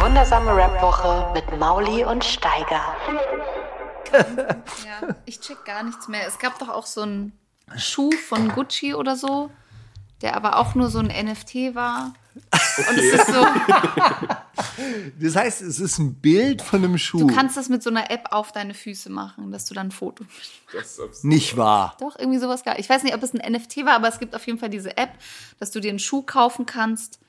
Wundersame Rap-Woche mit Mauli und Steiger. Ja, ich check gar nichts mehr. Es gab doch auch so einen Schuh von Gucci oder so, der aber auch nur so ein NFT war. Und es ist so, Das heißt, es ist ein Bild von einem Schuh. du kannst das mit so einer App auf deine Füße machen, dass du dann ein Foto. Das. Nicht wahr. Doch, irgendwie sowas gar. Ich weiß nicht, ob es ein NFT war, aber es gibt auf jeden Fall diese App, dass du dir einen Schuh kaufen kannst,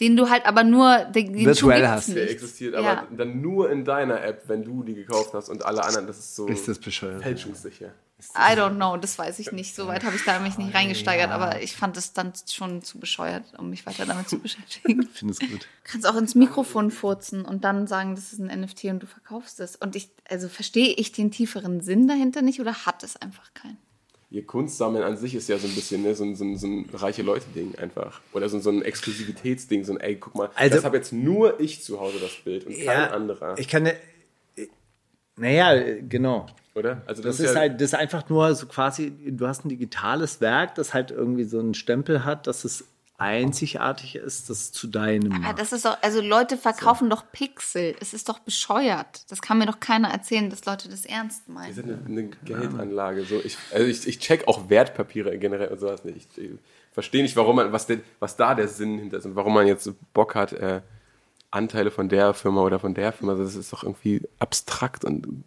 den du halt aber nur den, den Virtuell hast. nicht. Der existiert, aber Ja. dann nur in deiner App, wenn du die gekauft hast und alle anderen, das ist so Ist das bescheuert? fälschungssicher. I don't know, das weiß ich nicht. Soweit habe ich da mich nicht reingesteigert, aber ich fand es dann schon zu bescheuert, um mich weiter damit zu beschäftigen. Ich finde es gut. Du kannst auch ins Mikrofon furzen und dann sagen, das ist ein NFT und du verkaufst es. Und ich, also verstehe ich den tieferen Sinn dahinter nicht oder hat es einfach keinen? Ihr Kunstsammeln an sich ist ja so ein bisschen ne, so, ein, so, ein, so ein reiche Leute-Ding einfach. Oder so, so ein Exklusivitätsding, so ein, ey, guck mal, Also- das habe jetzt nur ich zu Hause, das Bild, und kein anderer. Ich kann. Naja, genau. oder? Also Das ist ist ja, halt, das ist einfach nur so quasi, du hast ein digitales Werk, das halt irgendwie so einen Stempel hat, dass es einzigartig ist, das zu deinem Aber macht. das ist doch, also Leute verkaufen doch Pixel. Es ist doch bescheuert. Das kann mir doch keiner erzählen, dass Leute das ernst das meinen. ist eine, eine Geldanlage. So, ich, also ich, ich check auch Wertpapiere generell und sowas nicht. Ich, ich verstehe nicht, warum man, was, denn, was da der Sinn hinter ist und warum man jetzt Bock hat, äh, Anteile von der Firma oder von der Firma. Das ist doch irgendwie abstrakt und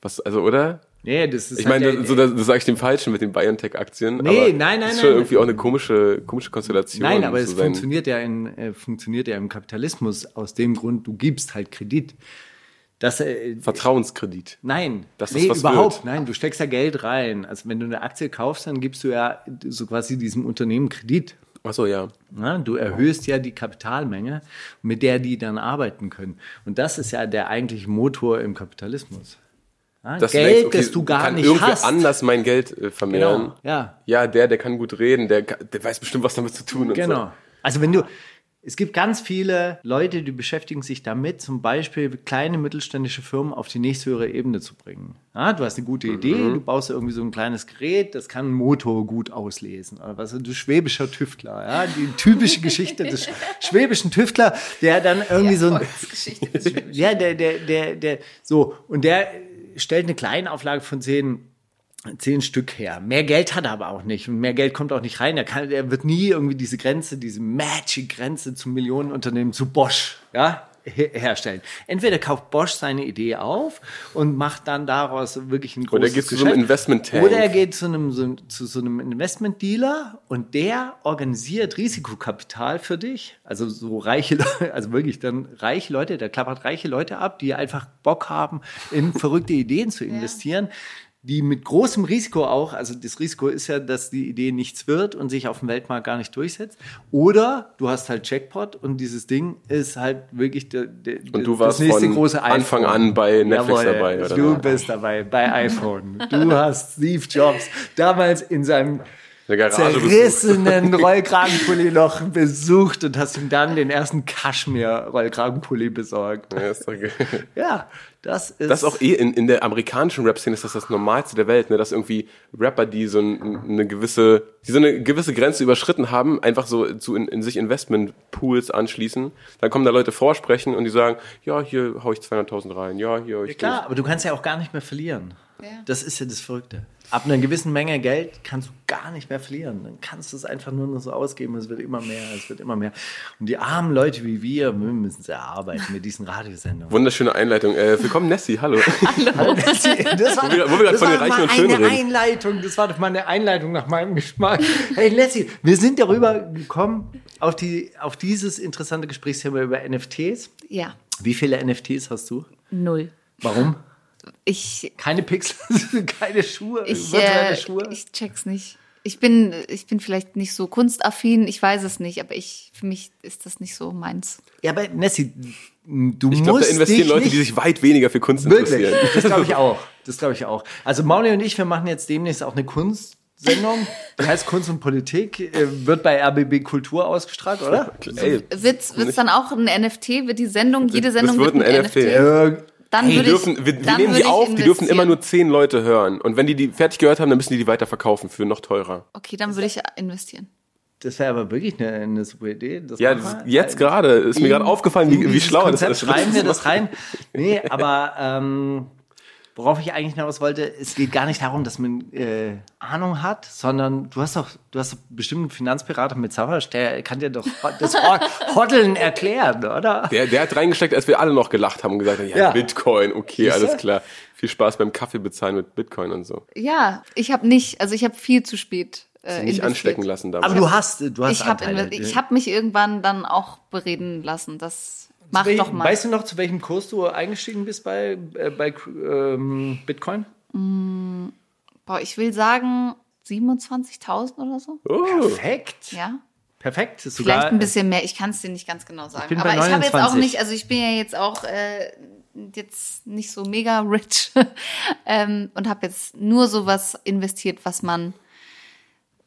was, also, oder? Nee, das ist Ich halt meine, der- so, das, das sage ich dem Falschen mit den BioNTech-Aktien. Nee, aber nein, nein, das ist nein. schon irgendwie auch eine komische, komische Konstellation. Nein, aber es sein. funktioniert ja, in, äh, funktioniert ja im Kapitalismus aus dem Grund, du gibst halt Kredit. Das, äh, Vertrauenskredit. nein, das nee, was überhaupt, wird. nein, du steckst ja Geld rein. Also wenn du eine Aktie kaufst, dann gibst du ja so quasi diesem Unternehmen Kredit. Achso, ja. Ja, du erhöhst ja die Kapitalmenge, mit der die dann arbeiten können. Und das ist ja der eigentliche Motor im Kapitalismus. Ja, du Geld, denkst, okay, das du gar kann nicht irgendwer hast. anders mein Geld äh, vermehren. Genau, ja. Ja, der, der kann gut reden, der, der weiß bestimmt, was damit zu tun und Genau. Also wenn du, es gibt ganz viele Leute, die beschäftigen sich damit, zum Beispiel kleine mittelständische Firmen auf die nächsthöhere Ebene zu bringen. Ja, du hast eine gute Idee, Mhm. du baust irgendwie so ein kleines Gerät, das kann einen Motor gut auslesen. Oder was, du schwäbischer Tüftler, ja, die typische Geschichte des schwäbischen Tüftler, der dann irgendwie so ein, ja, der, der, der, der, so, und der stellt eine Kleinauflage von zehn, zehn Stück her. Mehr Geld hat er aber auch nicht. Und mehr Geld kommt auch nicht rein. Er, kann, er wird nie irgendwie diese Grenze, diese Magic-Grenze zum Millionenunternehmen, zu Bosch, ja, herstellen. Entweder kauft Bosch seine Idee auf und macht dann daraus wirklich ein großes Oder geht zu so Geschäft. einem Investment-Tank. Oder er geht zu einem, so, zu so einem Investment-Dealer und der organisiert Risikokapital für dich. Also so reiche Leute, also wirklich dann reiche Leute, der klappert reiche Leute ab, die einfach Bock haben, in verrückte Ideen zu investieren. Die mit großem Risiko auch, also das Risiko ist ja, dass die Idee nichts wird und sich auf dem Weltmarkt gar nicht durchsetzt. Oder du hast halt Jackpot und dieses Ding ist halt wirklich der, der, Und du das warst nächste von große iPhone. Anfang an bei Netflix Jawohl, dabei, oder? Du bist dabei bei iPhone. Du hast Steve Jobs damals in seinem Zerrissenen Rollkragenpulli noch besucht und hast ihm dann den ersten Kaschmir-Rollkragenpulli besorgt. Ja, ist doch geil. Ja, das ist. Das ist auch eh in, in der amerikanischen Rap-Szene ist das das Normalste der Welt, ne? dass irgendwie Rapper, die so ein, eine gewisse, die so eine gewisse Grenze überschritten haben, einfach so zu in, in sich Investment-Pools anschließen. Dann kommen da Leute vorsprechen und die sagen, ja, hier hau ich 200.000 rein, ja, hier hau ich Ja, klar, aber du kannst ja auch gar nicht mehr verlieren. Ja. Das ist ja das Verrückte. Ab einer gewissen Menge Geld kannst du gar nicht mehr verlieren. Dann kannst du es einfach nur noch so ausgeben. Es wird immer mehr, es wird immer mehr. Und die armen Leute wie wir, wir müssen es erarbeiten mit diesen Radiosendungen. Wunderschöne Einleitung. Äh, willkommen, Nessie, hallo. Das war, Wo wir- wo wir grad das von den war Reichen mal und Schönen eine reden. Einleitung. Das war doch mal eine Einleitung nach meinem Geschmack. Hey Leslie, wir sind darüber gekommen, auf, die, auf dieses interessante Gesprächsthema über NFTs. Ja, Wie viele NFTs hast du? null. Warum? Ich, Keine Pixel, keine Schuhe, ich, virtuelle äh, Schuhe. ich check's nicht. Ich bin, ich bin vielleicht nicht so kunstaffin, ich weiß es nicht, aber ich, für mich ist das nicht so meins. Ja, aber Nessie, du Ich glaube, musst da investieren Leute, die sich weit weniger für Kunst Wirklich, interessieren. das glaube ich auch. Das glaube ich auch. Also Mauli und ich, wir machen jetzt demnächst auch eine Kunstsendung. Die heißt Kunst und Politik. äh, Wird bei RBB Kultur ausgestrahlt, oder? Ey, Wird's, wird's dann auch ein NFT? Wird die Sendung, jede Sendung wird ein NFT. Äh, Dann die würde dürfen, ich, wir, wir nehmen die auf, die dürfen immer nur zehn Leute hören. Und wenn die die fertig gehört haben, dann müssen die die weiter verkaufen für noch teurer. Okay, dann würde ich investieren. Das wäre aber wirklich eine, eine super Idee. Das Ja, das, jetzt gerade ist mir gerade aufgefallen, wie, wie schlau das ist. Schreiben wir das rein. Nee, aber ähm, worauf ich eigentlich hinaus wollte, es geht gar nicht darum, dass man äh, Ahnung hat, sondern du hast doch, du hast doch bestimmt einen Finanzberater mit Sauerstoff, der kann dir doch das Hod- Hoddeln erklären, oder? Der, der hat reingesteckt, als wir alle noch gelacht haben und gesagt haben, ja, Ja. Bitcoin, okay, Siehste? alles klar. Viel Spaß beim Kaffee bezahlen mit Bitcoin und so. Ja, ich habe nicht, also ich habe viel zu spät äh, Nicht investiert. anstecken lassen damals. Aber du hast, du hast Ich habe ich hab mich irgendwann dann auch bereden lassen. Das mach Welch- doch mal. Weißt du noch, zu welchem Kurs du eingestiegen bist bei, äh, bei ähm, Bitcoin? Boah, ich will sagen 27.000 oder so. oh, Perfekt. Ja. Perfekt. Ist Vielleicht sogar, ein bisschen mehr. Ich kann es dir nicht ganz genau sagen. bin Aber bei ich habe jetzt auch 29. nicht, also ich bin ja jetzt auch äh, jetzt nicht so mega rich ähm, und habe jetzt nur sowas investiert, was man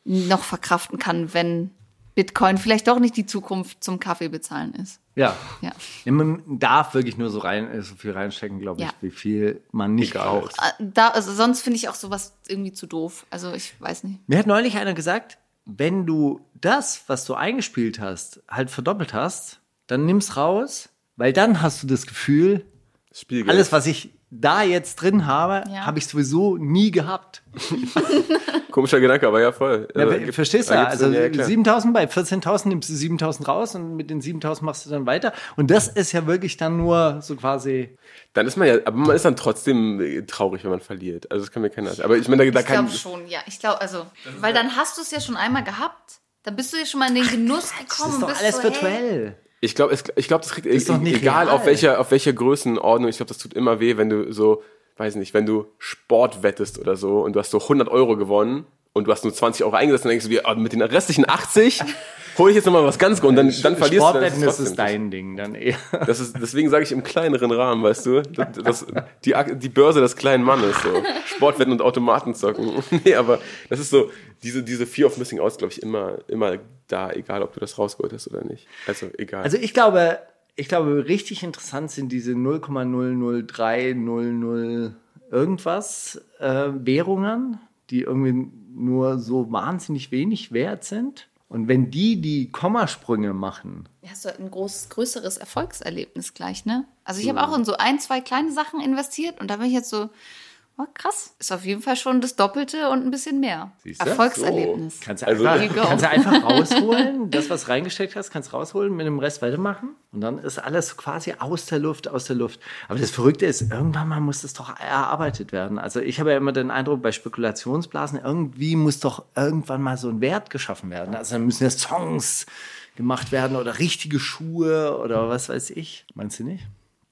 noch verkraften kann, wenn Bitcoin vielleicht doch nicht die Zukunft zum Kaffee bezahlen ist. Ja. Ja. Ja, Man darf wirklich nur so rein, so viel reinstecken, glaube ich, Ja. wie viel man nicht Egal. braucht. Äh, Da, also sonst finde ich auch sowas irgendwie zu doof. Also ich weiß nicht. Mir hat neulich einer gesagt, wenn du das, was du eingespielt hast, halt verdoppelt hast, dann nimm's raus, weil dann hast du das Gefühl, alles, was ich da jetzt drin habe, Ja. habe ich sowieso nie gehabt. Komischer Gedanke, aber ja, voll. Ja, gibt- verstehst du? Also dann- ja, klar. 7000 bei 14.000 nimmst du 7000 raus und mit den 7000 machst du dann weiter. Und das ist ja wirklich dann nur so quasi. Dann ist man ja, aber man ist dann trotzdem äh, traurig, wenn man verliert. Also das kann mir keiner. Aber ich meine, da, da Ich kann. glaube schon, ja. Ich glaube, also, weil dann hast du es ja schon einmal gehabt. Dann bist du ja schon mal in den Genuss Das gekommen. ist doch bist alles so, hey, virtuell. Ich glaube, ich glaube, das kriegt ist nicht egal real. auf welcher auf welcher Größenordnung. Ich glaube, das tut immer weh, wenn du so, weiß nicht, wenn du Sport wettest oder so und du hast so 100 Euro gewonnen und du hast nur 20 Euro eingesetzt, dann denkst du dir, oh, mit den restlichen 80 hole ich jetzt nochmal was ganz und dann dann verlierst du. Sportwetten, dann das trotzdem ist dein Ding dann eher. Das ist, deswegen sage ich im kleineren Rahmen, weißt du? Das, das, die, die Börse des kleinen Mannes, so. Sportwetten und Automaten zocken. nee, aber das ist so, diese, diese Fear of Missing Out, glaube ich, immer, immer da, egal ob du das rausgeholt hast oder nicht. Also egal. Also ich glaube, ich glaube, richtig interessant sind diese 0,00300 irgendwas äh, Währungen, die irgendwie nur so wahnsinnig wenig wert sind. Und wenn die die Kommasprünge machen, Hast du ein groß, größeres Erfolgserlebnis gleich, ne? Also ich habe auch in so ein, zwei kleine Sachen investiert und da bin ich jetzt so, oh, krass, ist auf jeden Fall schon das Doppelte und ein bisschen mehr. Siehst du? Erfolgserlebnis. kannst du, Also- einfach, go. kannst du einfach rausholen, das, was reingesteckt hast, kannst rausholen, mit dem Rest weitermachen. Und dann ist alles quasi aus der Luft, aus der Luft. Aber das Verrückte ist, irgendwann mal muss das doch erarbeitet werden. Also ich habe ja immer den Eindruck, bei Spekulationsblasen, irgendwie muss doch irgendwann mal so ein Wert geschaffen werden. Also dann müssen ja Songs gemacht werden oder richtige Schuhe oder was weiß ich. Meinst du nicht?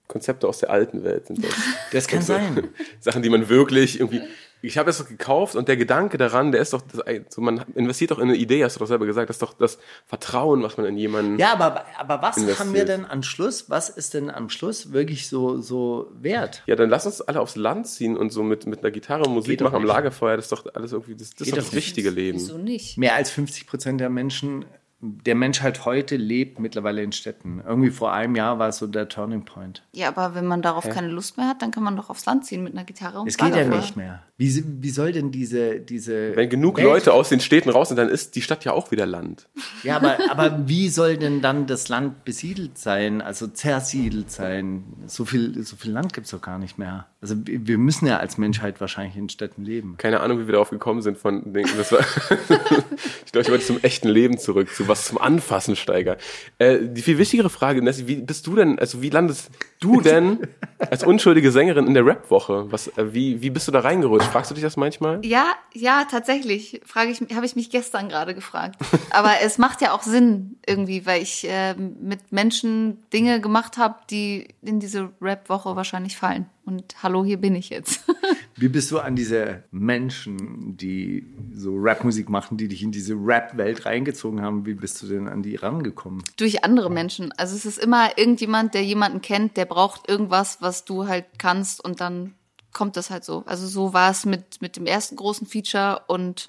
Konzepte aus der alten Welt sind das. Das kann sein. Sachen, die man wirklich irgendwie. Ich habe es doch gekauft und der Gedanke daran, der ist doch, das, so, man investiert doch in eine Idee, hast du doch selber gesagt, das ist doch das Vertrauen, was man in jemanden. Ja, aber, aber was Investiert. haben wir denn am Schluss? Was ist denn am Schluss wirklich so, so wert? Ja, dann lass uns alle aufs Land ziehen und so mit, mit einer Gitarre Musik Geht machen am. Lagerfeuer. Das ist doch alles irgendwie, das, das ist doch das richtige Leben. Wieso nicht? Mehr als 50 Prozent der Menschen, der Menschheit heute lebt mittlerweile in Städten. Irgendwie vor einem Jahr war es so der Turning Point. Ja, aber wenn man darauf keine Lust mehr hat, dann kann man doch aufs Land ziehen mit einer Gitarre und Es geht ja nicht mehr. Wie, wie soll denn diese, diese. Wenn genug Welt- Leute aus den Städten raus sind, dann ist die Stadt ja auch wieder Land. Ja, aber, aber wie soll denn dann das Land besiedelt sein, also zersiedelt sein? So viel, so viel Land gibt es doch gar nicht mehr. Also wir müssen ja als Menschheit wahrscheinlich in Städten leben. Keine Ahnung, wie wir darauf gekommen sind von den, das war, Ich glaube, ich wollte zum echten Leben zurück, zu was zum Anfassen steiger. Äh, die viel wichtigere Frage, Nessie, wie bist du denn, also wie landest du denn als unschuldige Sängerin in der Rap-Woche? Was, äh, wie, wie bist du da reingerutscht? Fragst du dich das manchmal? Ja, ja, tatsächlich. Frage ich, habe ich mich gestern gerade gefragt. Aber es macht ja auch Sinn irgendwie, weil ich äh, mit Menschen Dinge gemacht habe, die in diese Rap-Woche wahrscheinlich fallen. Und hallo, hier bin ich jetzt. Wie bist du an diese Menschen, die so Rapmusik machen, die dich in diese Rap-Welt reingezogen haben, wie bist du denn an die rangekommen? Durch andere Menschen. Also es ist immer irgendjemand, der jemanden kennt, der braucht irgendwas, was du halt kannst und dann kommt das halt so. Also so war es mit, mit dem ersten großen Feature und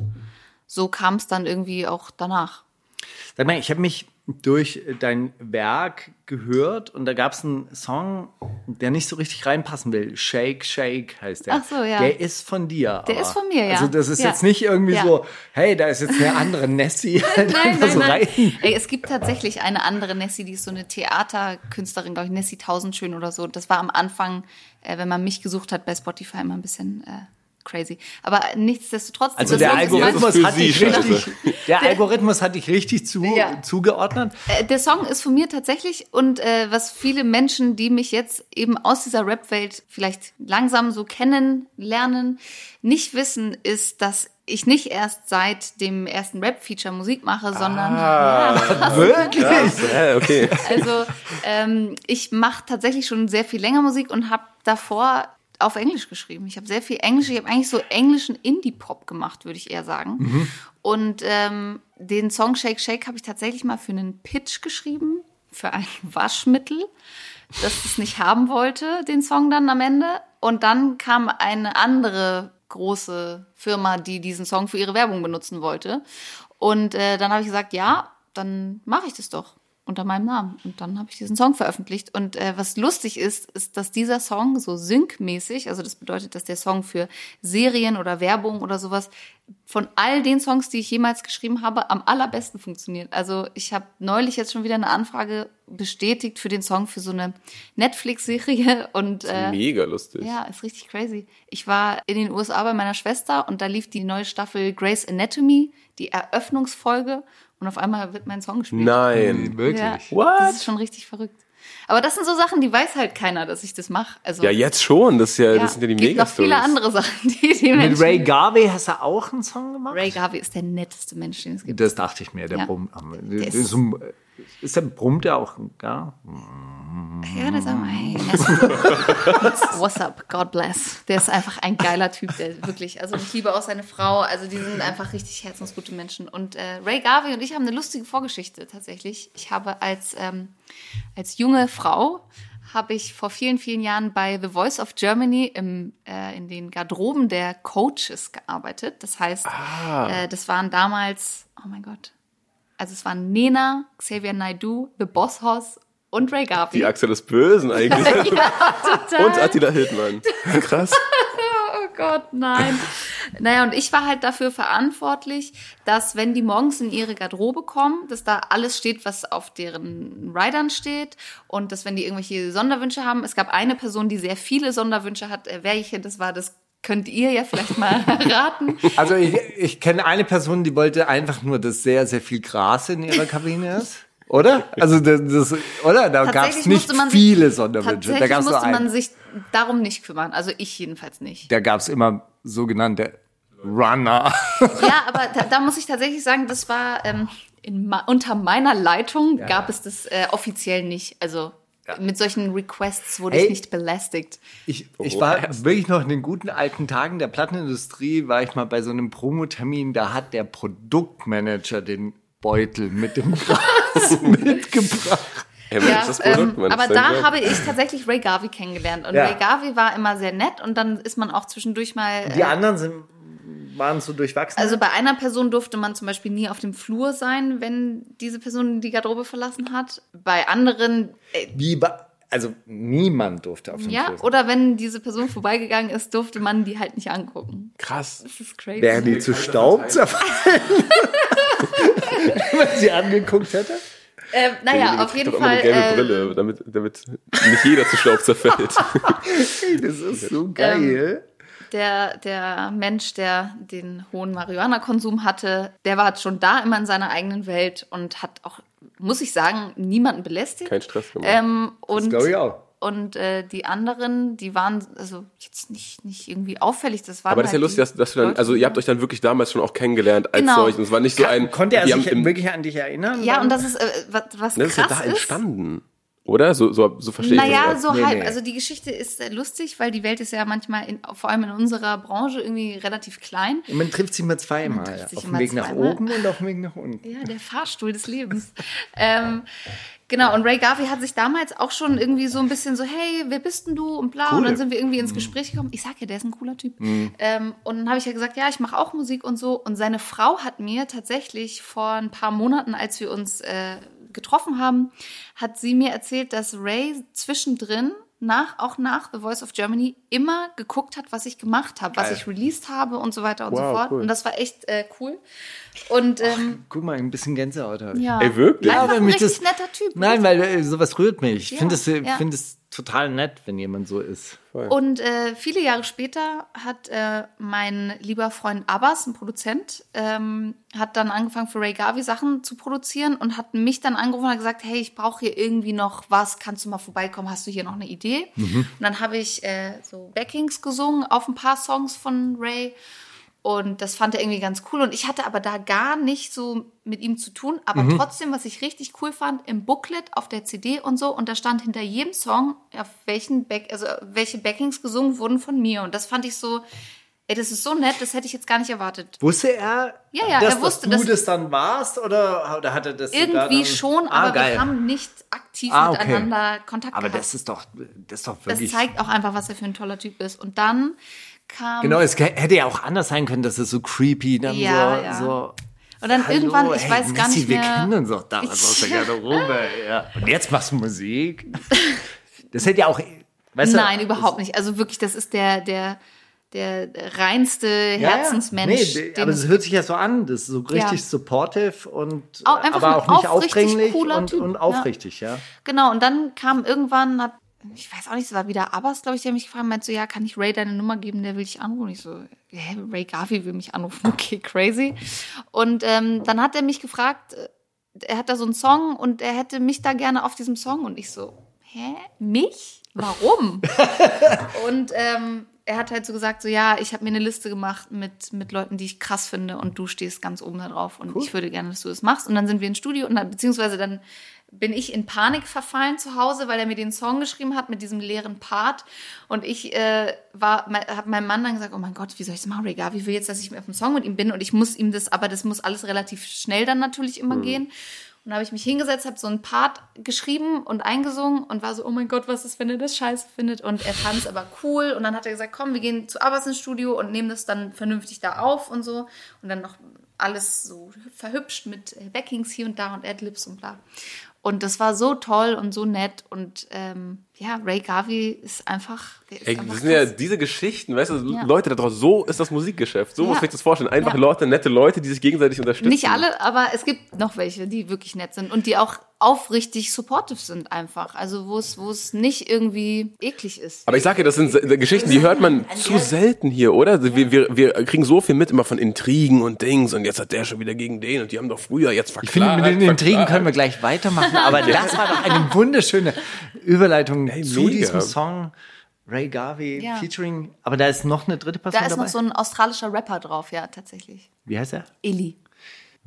so kam es dann irgendwie auch danach. Sag mal, ich habe mich durch dein Werk gehört und da gab es einen Song, der nicht so richtig reinpassen will. Shake, Shake heißt der. Ach so, ja. Der ist von dir. Der aber. ist von mir, ja. Also das ist Ja. jetzt nicht irgendwie Ja. so, hey, da ist jetzt eine andere Nessie. Nein, nein, so nein. Ey, es gibt tatsächlich eine andere Nessie, die ist so eine Theaterkünstlerin, glaube ich, Nessie Tausendschön oder so. Das war am Anfang, äh, wenn man mich gesucht hat bei Spotify, immer ein bisschen äh, crazy. Aber nichtsdestotrotz. Also das der Algorithmus hat sie dich richtig, der Algorithmus hat dich richtig zu, Ja. zugeordnet. Äh, der Song ist von mir tatsächlich und äh, was viele Menschen, die mich jetzt eben aus dieser Rap-Welt vielleicht langsam so kennenlernen, nicht wissen, ist, dass ich nicht erst seit dem ersten Rap-Feature Musik mache, sondern ja, Wirklich? Ja, okay. also ähm, ich mache tatsächlich schon sehr viel länger Musik und habe davor auf Englisch geschrieben. Ich habe sehr viel Englisch, ich habe eigentlich so englischen Indie-Pop gemacht, würde ich eher sagen. Und ähm, den Song Shake Shake habe ich tatsächlich mal für einen Pitch geschrieben, für ein Waschmittel, das es nicht haben wollte, den Song dann am Ende. Und dann kam eine andere große Firma, die diesen Song für ihre Werbung benutzen wollte. Und äh, dann habe ich gesagt, ja, dann mache ich das doch unter meinem Namen. Und dann habe ich diesen Song veröffentlicht. Und äh, was lustig ist, ist, dass dieser Song so syncmäßig, also das bedeutet, dass der Song für Serien oder Werbung oder sowas von all den Songs, die ich jemals geschrieben habe, am allerbesten funktioniert. Also ich habe neulich jetzt schon wieder eine Anfrage bestätigt für den Song für so eine Netflix-Serie und äh, Mega lustig. ja, ist richtig crazy. Ich war in den USA bei meiner Schwester und da lief die neue Staffel Grey's Anatomy, die Eröffnungsfolge und auf einmal wird mein Song gespielt. Nein. Wirklich? Ja, What? Das ist schon richtig verrückt. Aber das sind so Sachen, die weiß halt keiner, dass ich das mache. Also, Ja, jetzt schon. Das, ist ja, ja, das sind ja die gibt noch viele andere Sachen, die die Mit Menschen... Ray Garvey hast du auch einen Song gemacht? Ray Garvey ist der netteste Mensch, den es gibt. Das dachte ich mir, der Ja. brummt. Der Ist, ist- so ein- ist der brummt der auch gar? Ja, der sagt mal, hey, what's up, God bless. Der ist einfach ein geiler Typ, der wirklich, also ich liebe auch seine Frau, also die sind einfach richtig herzensgute Menschen. Und äh, Ray Garvey und ich haben eine lustige Vorgeschichte tatsächlich. Ich habe als, ähm, als junge Frau, habe ich vor vielen, vielen Jahren bei The Voice of Germany im, äh, in den Garderoben der Coaches gearbeitet. Das heißt, äh, das waren damals, oh mein Gott, also es waren Nena, Xavier Naidoo, The Boss Hoss und Ray Garvey. Die Achse des Bösen eigentlich. Total. Und Attila Hildmann. Krass. Oh Gott, nein. Naja, und ich war halt dafür verantwortlich, dass wenn die morgens in ihre Garderobe kommen, dass da alles steht, was auf deren Ridern steht und dass wenn die irgendwelche Sonderwünsche haben, es gab eine Person, die sehr viele Sonderwünsche hat, äh, welche das war, das könnt ihr ja vielleicht mal raten. Also ich, ich kenne eine Person, die wollte einfach nur, dass sehr, sehr viel Gras in ihrer Kabine ist. Oder? Also das, das oder? Da gab es nicht man sich- viele Sonderwünsche. Da Tatsächlich gab es nur musste man sich darum nicht kümmern, also ich jedenfalls nicht. Da gab es immer sogenannte Runner. Ja, aber da, da muss ich tatsächlich sagen, das war ähm, in, unter meiner Leitung gab es das äh, offiziell nicht. Also mit solchen Requests wurde Hey. ich nicht belästigt. Ich, ich war wirklich noch in den guten alten Tagen der Plattenindustrie, war ich mal bei so einem Promotermin, da hat der Produktmanager den Beutel mit dem Gras mitgebracht. Hey, Ja, ähm, aber da Job. habe ich tatsächlich Ray Garvey kennengelernt. Und Ja. Ray Garvey war immer sehr nett und dann ist man auch zwischendurch mal. Die Äh, anderen sind, waren so durchwachsen. also bei einer Person durfte man zum Beispiel nie auf dem Flur sein, wenn diese Person die Garderobe verlassen hat. Bei anderen, äh, Wie ba- also niemand durfte auf dem ja, Kurs. oder wenn diese Person vorbeigegangen ist, durfte man die halt nicht angucken. Krass. Das ist crazy. Wären die zu Staub zerfallen? Wenn man sie angeguckt hätte? Äh, naja, auf jeden doch immer Fall. eine gelbe äh, Brille, damit, damit nicht jeder zu Staub zerfällt. Hey, das ist so geil. Der, der Mensch, der den hohen Marihuana-Konsum hatte, der war schon da immer in seiner eigenen Welt und hat auch, muss ich sagen, niemanden belästigt. Kein Stress gemacht. Ähm, und glaube ich auch. Und äh, die anderen, die waren also jetzt nicht, nicht irgendwie auffällig. Das waren Aber das ist ja halt lustig, dass, dass du dann, also ihr habt euch dann wirklich damals schon auch kennengelernt als Genau. solch. Und es war nicht so ein. Konnte er sich im- wirklich an dich erinnern? Ja, und das ist, äh, was, was Das ist ja krass da ist. Oder? So, so, so verstehe ich Naja, das. so Nee, halb. nee. Also die Geschichte ist lustig, weil die Welt ist ja manchmal, in, vor allem in unserer Branche, irgendwie relativ klein. Man trifft sich immer zweimal. trifft sich auf dem Weg nach zweimal. oben und auf dem Weg nach unten. Ja, der Fahrstuhl des Lebens. ähm, genau, und Ray Garvey hat sich damals auch schon irgendwie so ein bisschen so, hey, wer bist denn du? Und bla. Und dann sind wir irgendwie ins Gespräch gekommen. Ich sag ja, der ist ein cooler Typ. Ähm, und dann habe ich ja gesagt, ja, ich mache auch Musik und so. Und seine Frau hat mir tatsächlich vor ein paar Monaten, als wir uns äh, getroffen haben, hat sie mir erzählt, dass Ray zwischendrin nach, auch nach The Voice of Germany immer geguckt hat, was ich gemacht habe, was ich released habe und so weiter und Wow, so fort. cool. Und das war echt äh, cool. Und ähm, Guck mal, ein bisschen Gänsehaut. habe ich. ja. Ey, wirklich? Einfach aber ein mich richtig das- netter Typ. Nein, weil äh, sowas rührt mich. Ich Ja, finde es ja. finde es total nett, wenn jemand so ist. Und äh, viele Jahre später hat äh, mein lieber Freund Abbas, ein Produzent, ähm, hat dann angefangen für Ray Garvey Sachen zu produzieren und hat mich dann angerufen und hat gesagt, hey, ich brauche hier irgendwie noch was, kannst du mal vorbeikommen, hast du hier noch eine Idee? Und dann habe ich äh, so Backings gesungen auf ein paar Songs von Ray und das fand er irgendwie ganz cool. Und ich hatte aber da gar nicht so mit ihm zu tun. Aber Mhm. trotzdem, was ich richtig cool fand, im Booklet auf der CD und so, und da stand hinter jedem Song, auf welchen Back, also welche Backings gesungen wurden von mir. Und das fand ich so, ey, das ist so nett, das hätte ich jetzt gar nicht erwartet. Wusste er, Ja, ja, dass, er wusste, dass du das dann warst oder, oder hat er das Irgendwie dann, schon, ah, aber geil. wir haben nicht aktiv Ah, okay. miteinander Kontakt Aber gehabt. das ist doch, das ist doch das wirklich. zeigt auch einfach, was er für ein toller Typ ist. Und dann kam. genau, es hätte ja auch anders sein können, dass es so creepy dann Ja, so, ja. so. Und dann Hallo, irgendwann, ich hey, weiß gar Nessie, nicht wir mehr. kennen uns doch damals aus der Garderobe. ja. Und jetzt machst du Musik. Das hätte ja auch, weißt du, Nein, überhaupt nicht. Also wirklich, das ist der, der, der reinste Herzensmensch. Nee, den aber es hört sich ja so an, das ist so richtig Ja. supportive und Auch aber auch nicht aufdringlich und, und ja. aufrichtig, ja. Genau, und dann kam irgendwann, hat, ich weiß auch nicht, es war wieder Abbas, glaube ich, der mich gefragt hat, meinte so, ja, kann ich Ray deine Nummer geben, der will dich anrufen. Und ich so, hä, Ray Garvey will mich anrufen, okay, crazy. Und ähm, dann hat er mich gefragt, äh, er hat da so einen Song und er hätte mich da gerne auf diesem Song. Und ich so, hä, mich? Warum? und ähm, er hat halt so gesagt, so ja, ich habe mir eine Liste gemacht mit, mit Leuten, die ich krass finde und du stehst ganz oben da drauf und ich würde gerne, dass du das machst. Und dann sind wir ins Studio und dann, beziehungsweise dann bin ich in Panik verfallen zu Hause, weil er mir den Song geschrieben hat mit diesem leeren Part. Und ich äh, war, habe meinem Mann dann gesagt, oh mein Gott, wie soll ich das machen, Ray Garvey will jetzt, dass ich auf dem Song mit ihm bin und ich muss ihm das, aber das muss alles relativ schnell dann natürlich immer gehen. Und da habe ich mich hingesetzt, habe so einen Part geschrieben und eingesungen und war so, oh mein Gott, was ist, wenn er das scheiße findet? Und er fand es aber cool. Und dann hat er gesagt, komm, wir gehen zu Abbas ins Studio und nehmen das dann vernünftig da auf und so. Und dann noch alles so verhübscht mit äh, Backings hier und da und Adlibs und bla. Und das war so toll und so nett. Und ähm, ja, Ray Garvey ist einfach. Ist Ey, einfach das sind ja diese Geschichten, weißt du, Ja. Leute da draußen, so ist das Musikgeschäft. So Ja. muss ich das vorstellen. Einfach Ja. Leute, nette Leute, die sich gegenseitig unterstützen. Nicht alle, aber es gibt noch welche, die wirklich nett sind und die auch aufrichtig supportive sind einfach. Also wo es, wo es nicht irgendwie eklig ist. Aber ich sage ja, das sind Geschichten, die hört man zu selten hier, oder? Also Wir, wir, wir kriegen so viel mit immer von Intrigen und Dings und jetzt hat der schon wieder gegen den und die haben doch früher jetzt verklagt. Ich finde, mit den Intrigen können wir gleich weitermachen, aber das war doch eine wunderschöne Überleitung Hey, zu mega. diesem Song. Ray Garvey Ja. featuring, aber da ist noch eine dritte Person Da ist dabei. noch so ein australischer Rapper drauf, ja, tatsächlich. Wie heißt er? Illy.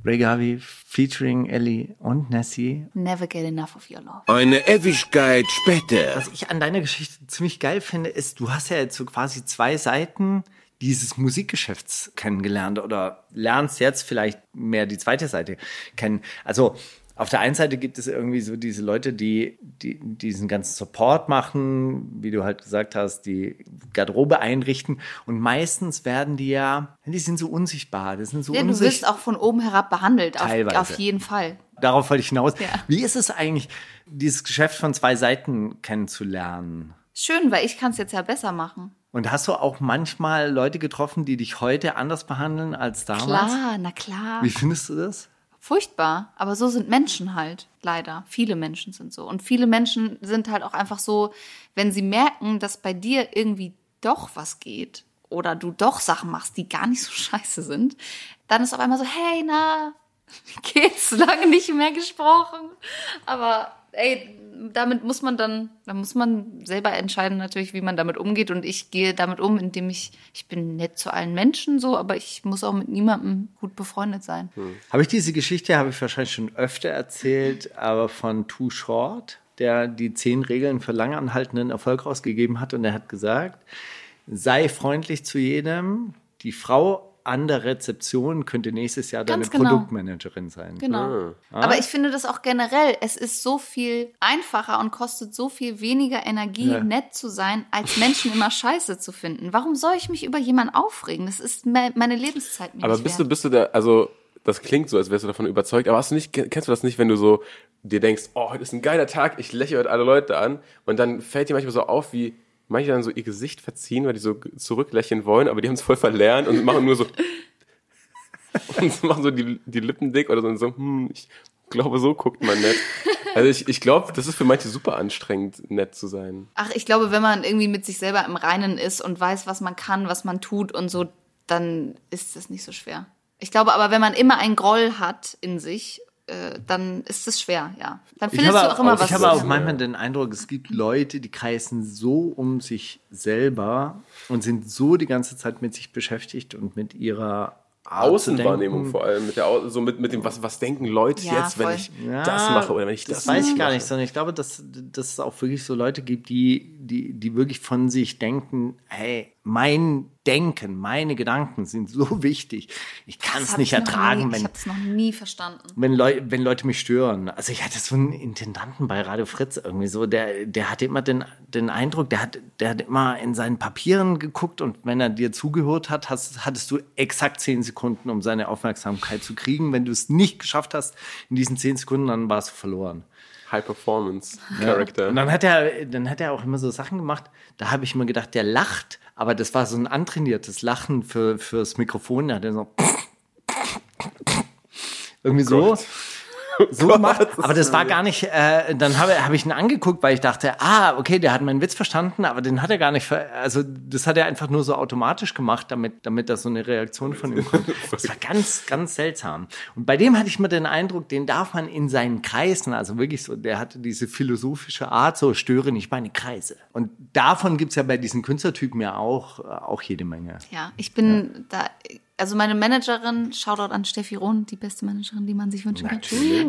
Ray Garvey featuring Ellie und Nessie. Never get enough of your love. Eine Ewigkeit später. Was ich an deiner Geschichte ziemlich geil finde, ist, du hast ja jetzt so quasi zwei Seiten dieses Musikgeschäfts kennengelernt oder lernst jetzt vielleicht mehr die zweite Seite kennen. Also auf der einen Seite gibt es irgendwie so diese Leute, die, die diesen ganzen Support machen, wie du halt gesagt hast, die Garderobe einrichten. Und meistens werden die ja, die sind so unsichtbar. Das sind so Ja, du wirst auch von oben herab behandelt, auf, Teilweise. auf jeden Fall. Darauf wollte ich hinaus. Ja. Wie ist es eigentlich, dieses Geschäft von zwei Seiten kennenzulernen? Schön, weil ich kann es jetzt ja besser machen. Und hast du auch manchmal Leute getroffen, die dich heute anders behandeln als damals? Klar, na klar. Wie findest du das? Furchtbar, aber so sind Menschen halt, leider. Viele Menschen sind so. Und viele Menschen sind halt auch einfach so, wenn sie merken, dass bei dir irgendwie doch was geht oder du doch Sachen machst, die gar nicht so scheiße sind, dann ist auf einmal so, hey, na, geht's lange nicht mehr gesprochen. Aber ey, damit muss man dann, da muss man selber entscheiden natürlich, wie man damit umgeht. Und ich gehe damit um, indem ich, ich bin nett zu allen Menschen so, aber ich muss auch mit niemandem gut befreundet sein. Habe ich diese Geschichte, habe ich wahrscheinlich schon öfter erzählt, aber von Too Short, der die zehn Regeln für langanhaltenden Erfolg rausgegeben hat und er hat gesagt, sei freundlich zu jedem. Die Frau an der Rezeption könnte nächstes Jahr deine Ganz genau. Produktmanagerin sein. Genau. Aber ich finde das auch generell, es ist so viel einfacher und kostet so viel weniger Energie, Ja. nett zu sein, als Menschen immer scheiße zu finden. Warum soll ich mich über jemanden aufregen? Das ist me- meine Lebenszeit mir Aber nicht bist du, wert. bist du da, also das klingt so, als wärst du davon überzeugt, aber hast du nicht, kennst du das nicht, wenn du so dir denkst, oh, heute ist ein geiler Tag, ich lächle heute alle Leute an und dann fällt dir manchmal so auf, wie manche dann so ihr Gesicht verziehen, weil die so zurücklächeln wollen, aber die haben es voll verlernt und machen nur so und machen so die, die Lippen dick oder so und so, hm, ich glaube, so guckt man nett. Also ich, ich glaube, das ist für manche super anstrengend, nett zu sein. Ach, ich glaube, wenn man irgendwie mit sich selber im Reinen ist und weiß, was man kann, was man tut und so, dann ist das nicht so schwer. Ich glaube aber, wenn man immer einen Groll hat in sich, äh, dann ist es schwer, ja. Dann Ich findest habe, du auch immer auch, was. ich habe auch manchmal den Eindruck, es gibt Leute, die kreisen so um sich selber und sind so die ganze Zeit mit sich beschäftigt und mit ihrer Außenwahrnehmung vor allem, mit der, Au- so mit, mit dem, was, was denken Leute Ja, jetzt, wenn voll. ich Ja, das mache oder wenn ich das, Das weiß ich gar mache. nicht, sondern ich glaube, dass, dass es auch wirklich so Leute gibt, die, die, die wirklich von sich denken, hey, mein Denken, meine Gedanken sind so wichtig. Ich kann es nicht ich ertragen, Nie, ich wenn, habe es noch nie verstanden. wenn, Leu wenn Leute mich stören. Also ich hatte so einen Intendanten bei Radio Fritz irgendwie so, der, der hatte immer den, den Eindruck, der hat, der hat immer in seinen Papieren geguckt und wenn er dir zugehört hat, hast, hattest du exakt zehn Sekunden, um seine Aufmerksamkeit zu kriegen. Wenn du es nicht geschafft hast in diesen zehn Sekunden, dann warst du verloren. High Performance Character. Und dann hat er, dann hat er auch immer so Sachen gemacht. Da habe ich mir gedacht, der lacht, aber das war so ein antrainiertes Lachen für fürs Mikrofon. Da hat er so irgendwie so. Gott. So gemacht, aber das war gar nicht, äh, dann habe hab ich ihn angeguckt, weil ich dachte, ah, okay, der hat meinen Witz verstanden, aber den hat er gar nicht, ver also das hat er einfach nur so automatisch gemacht, damit, damit da so eine Reaktion von ihm kommt. Das war ganz, ganz seltsam. Und bei dem hatte ich mir den Eindruck, den darf man in seinen Kreisen, also wirklich so, der hatte diese philosophische Art, so störe nicht meine Kreise. Und davon gibt's ja bei diesen Künstlertypen ja auch, äh, auch jede Menge. Ja, ich bin da, also meine Managerin, Shoutout an Steffi Rohn, die beste Managerin, die man sich wünschen kann.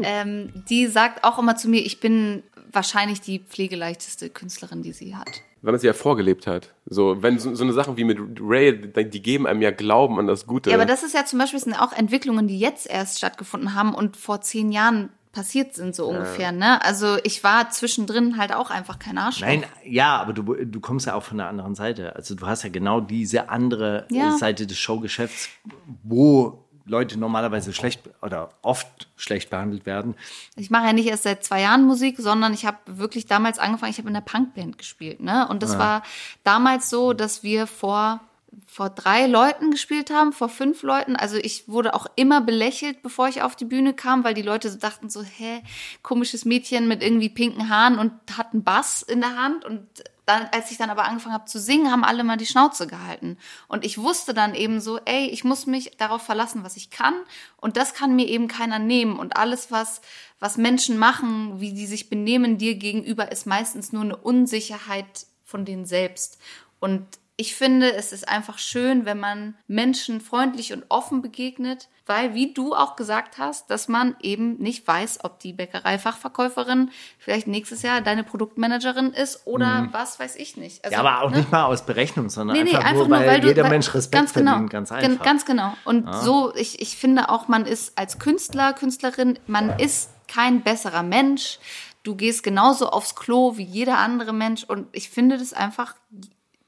Ähm, die sagt auch immer zu mir, ich bin wahrscheinlich die pflegeleichteste Künstlerin, die sie hat. Wenn man sie ja vorgelebt hat. So, wenn so, so eine Sachen wie mit Ray, die geben einem ja Glauben an das Gute. Ja, aber das ist ja zum Beispiel sind auch Entwicklungen, die jetzt erst stattgefunden haben und vor zehn Jahren passiert sind, so ungefähr, ne? Also ich war zwischendrin halt auch einfach kein Arschloch. Nein, ja, aber du, du kommst ja auch von der anderen Seite. Also du hast ja genau diese andere Ja. Seite des Showgeschäfts, wo Leute normalerweise schlecht oder oft schlecht behandelt werden. Ich mache ja nicht erst seit zwei Jahren Musik, sondern ich habe wirklich damals angefangen, ich habe in der Punkband gespielt, ne? Und das war damals so, dass wir vor vor drei Leuten gespielt haben, vor fünf Leuten. Also ich wurde auch immer belächelt, bevor ich auf die Bühne kam, weil die Leute so dachten so, hä, komisches Mädchen mit irgendwie pinken Haaren und hat einen Bass in der Hand. Und dann, als ich dann aber angefangen habe zu singen, haben alle mal die Schnauze gehalten. Und ich wusste dann eben so, ey, ich muss mich darauf verlassen, was ich kann. Und das kann mir eben keiner nehmen. Und alles, was, was Menschen machen, wie die sich benehmen dir gegenüber, ist meistens nur eine Unsicherheit von denen selbst. Und ich finde, es ist einfach schön, wenn man Menschen freundlich und offen begegnet, weil, wie du auch gesagt hast, dass man eben nicht weiß, ob die Bäckereifachverkäuferin vielleicht nächstes Jahr deine Produktmanagerin ist oder was weiß ich nicht. Also, Ja, aber auch ne? nicht mal aus Berechnung, sondern Nee, nee, einfach, einfach nur, weil, du, jeder weil- Mensch Respekt ganz genau, verdient, ganz einfach. Ganz genau. Und so, ich, ich finde auch, man ist als Künstler, Künstlerin, man ist kein besserer Mensch. Du gehst genauso aufs Klo wie jeder andere Mensch. Und ich finde das einfach,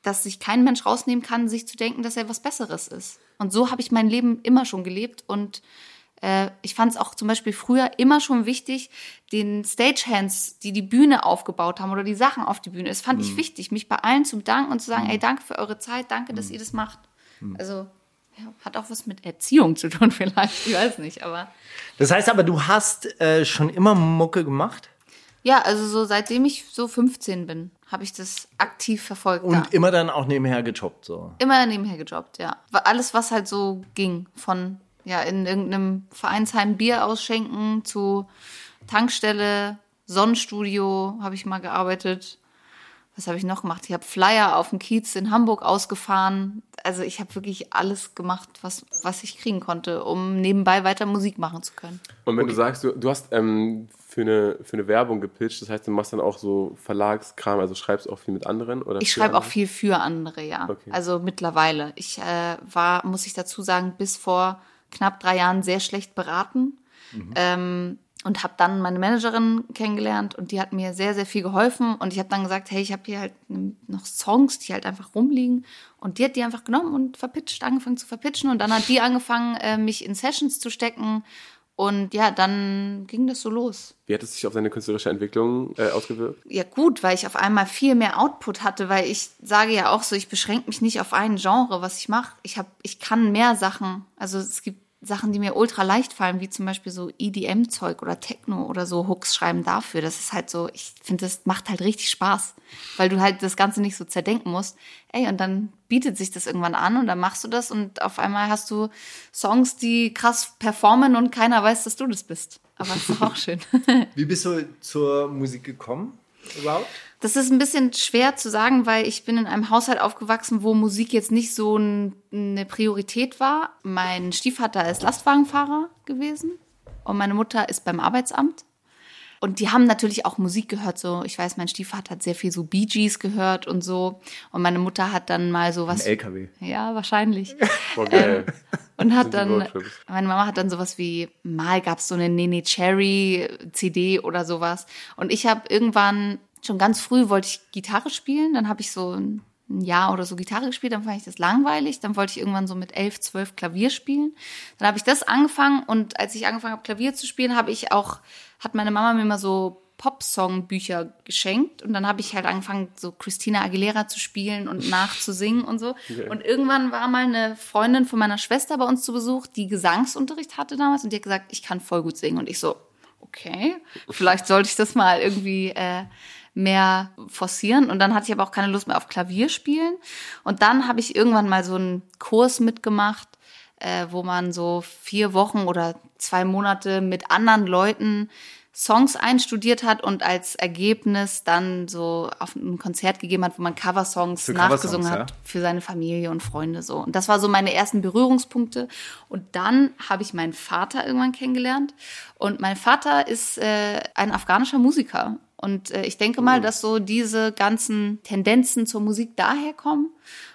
dass sich kein Mensch rausnehmen kann, sich zu denken, dass er was Besseres ist. Und so habe ich mein Leben immer schon gelebt. Und äh, ich fand es auch zum Beispiel früher immer schon wichtig, den Stagehands, die die Bühne aufgebaut haben oder die Sachen auf die Bühne, das fand Mhm. ich wichtig, mich bei allen zu bedanken und zu sagen, ey, danke für eure Zeit, danke, dass ihr das macht. Mhm. Also ja, hat auch was mit Erziehung zu tun vielleicht, ich weiß nicht, aber Das heißt aber, du hast äh, schon immer Mucke gemacht ja, also so seitdem ich so 15 bin, habe ich das aktiv verfolgt. und ja. immer dann auch nebenher gejobbt. So. Immer nebenher gejobbt, ja. Alles, was halt so ging, von ja, in irgendeinem Vereinsheim Bier ausschenken zu Tankstelle, Sonnenstudio habe ich mal gearbeitet. Was habe ich noch gemacht? Ich habe Flyer auf dem Kiez in Hamburg ausgefahren. Also ich habe wirklich alles gemacht, was, was ich kriegen konnte, um nebenbei weiter Musik machen zu können. Und wenn du sagst, du, du hast ähm, für, eine, für eine Werbung gepitcht, das heißt, du machst dann auch so Verlagskram, also schreibst auch viel mit anderen? Oder Ich schreibe auch viel für andere, ja. Okay. Also mittlerweile. Ich äh, war, muss ich dazu sagen, bis vor knapp drei Jahren sehr schlecht beraten. Ähm, und habe dann meine Managerin kennengelernt und die hat mir sehr, sehr viel geholfen. Und ich habe dann gesagt, hey, ich habe hier halt noch Songs, die halt einfach rumliegen. Und die hat die einfach genommen und verpitcht, angefangen zu verpitchen. Und dann hat die angefangen, äh, mich in Sessions zu stecken. Und ja, dann ging das so los. Wie hat es sich auf deine künstlerische Entwicklung äh, ausgewirkt? Ja gut, weil ich auf einmal viel mehr Output hatte, weil ich sage ja auch so, ich beschränke mich nicht auf ein Genre, was ich mache. Ich ich kann mehr Sachen. Also es gibt Sachen, die mir ultra leicht fallen, wie zum Beispiel so EDM-Zeug oder Techno oder so Hooks schreiben dafür. Das ist halt so, ich finde, das macht halt richtig Spaß, weil du halt das Ganze nicht so zerdenken musst. Ey, und dann bietet sich das irgendwann an und dann machst du das und auf einmal hast du Songs, die krass performen und keiner weiß, dass du das bist. Aber das ist auch schön. Wie bist du zur Musik gekommen überhaupt? Das ist ein bisschen schwer zu sagen, weil ich bin in einem Haushalt aufgewachsen, wo Musik jetzt nicht so ein, eine Priorität war. Mein Stiefvater ist Lastwagenfahrer gewesen und meine Mutter ist beim Arbeitsamt. Und die haben natürlich auch Musik gehört, so, ich weiß, mein Stiefvater hat sehr viel so Bee Gees gehört und so. Und meine Mutter hat dann mal so was. LKW. Ja, wahrscheinlich. Boah, geil. Und hat dann, meine Mama hat dann sowas wie, mal gab's so eine Nene Cherry CD oder sowas. Und ich habe irgendwann, schon ganz früh wollte ich Gitarre spielen, dann habe ich so ein Jahr oder so Gitarre gespielt, dann fand ich das langweilig, dann wollte ich irgendwann so mit elf, zwölf Klavier spielen. Dann habe ich das angefangen. Und als ich angefangen habe, Klavier zu spielen, habe ich auch, hat meine Mama mir mal so Pop-Song-Bücher geschenkt. Und dann habe ich halt angefangen, so Christina Aguilera zu spielen und nachzusingen und so. Und irgendwann war mal eine Freundin von meiner Schwester bei uns zu Besuch, die Gesangsunterricht hatte damals. Und die hat gesagt, ich kann voll gut singen. Und ich so, okay, vielleicht sollte ich das mal irgendwie äh, mehr forcieren. Und dann hatte ich aber auch keine Lust mehr auf Klavier spielen. Und dann habe ich irgendwann mal so einen Kurs mitgemacht, äh, wo man so vier Wochen oder zwei Monate mit anderen Leuten Songs einstudiert hat und als Ergebnis dann so auf ein Konzert gegeben hat, wo man Coversongs Für nachgesungen hat ja. für seine Familie und Freunde so. Und das war so meine ersten Berührungspunkte. Und dann habe ich meinen Vater irgendwann kennengelernt. Und mein Vater ist äh, ein afghanischer Musiker. Und äh, ich denke mal, dass so diese ganzen Tendenzen zur Musik daher kommen.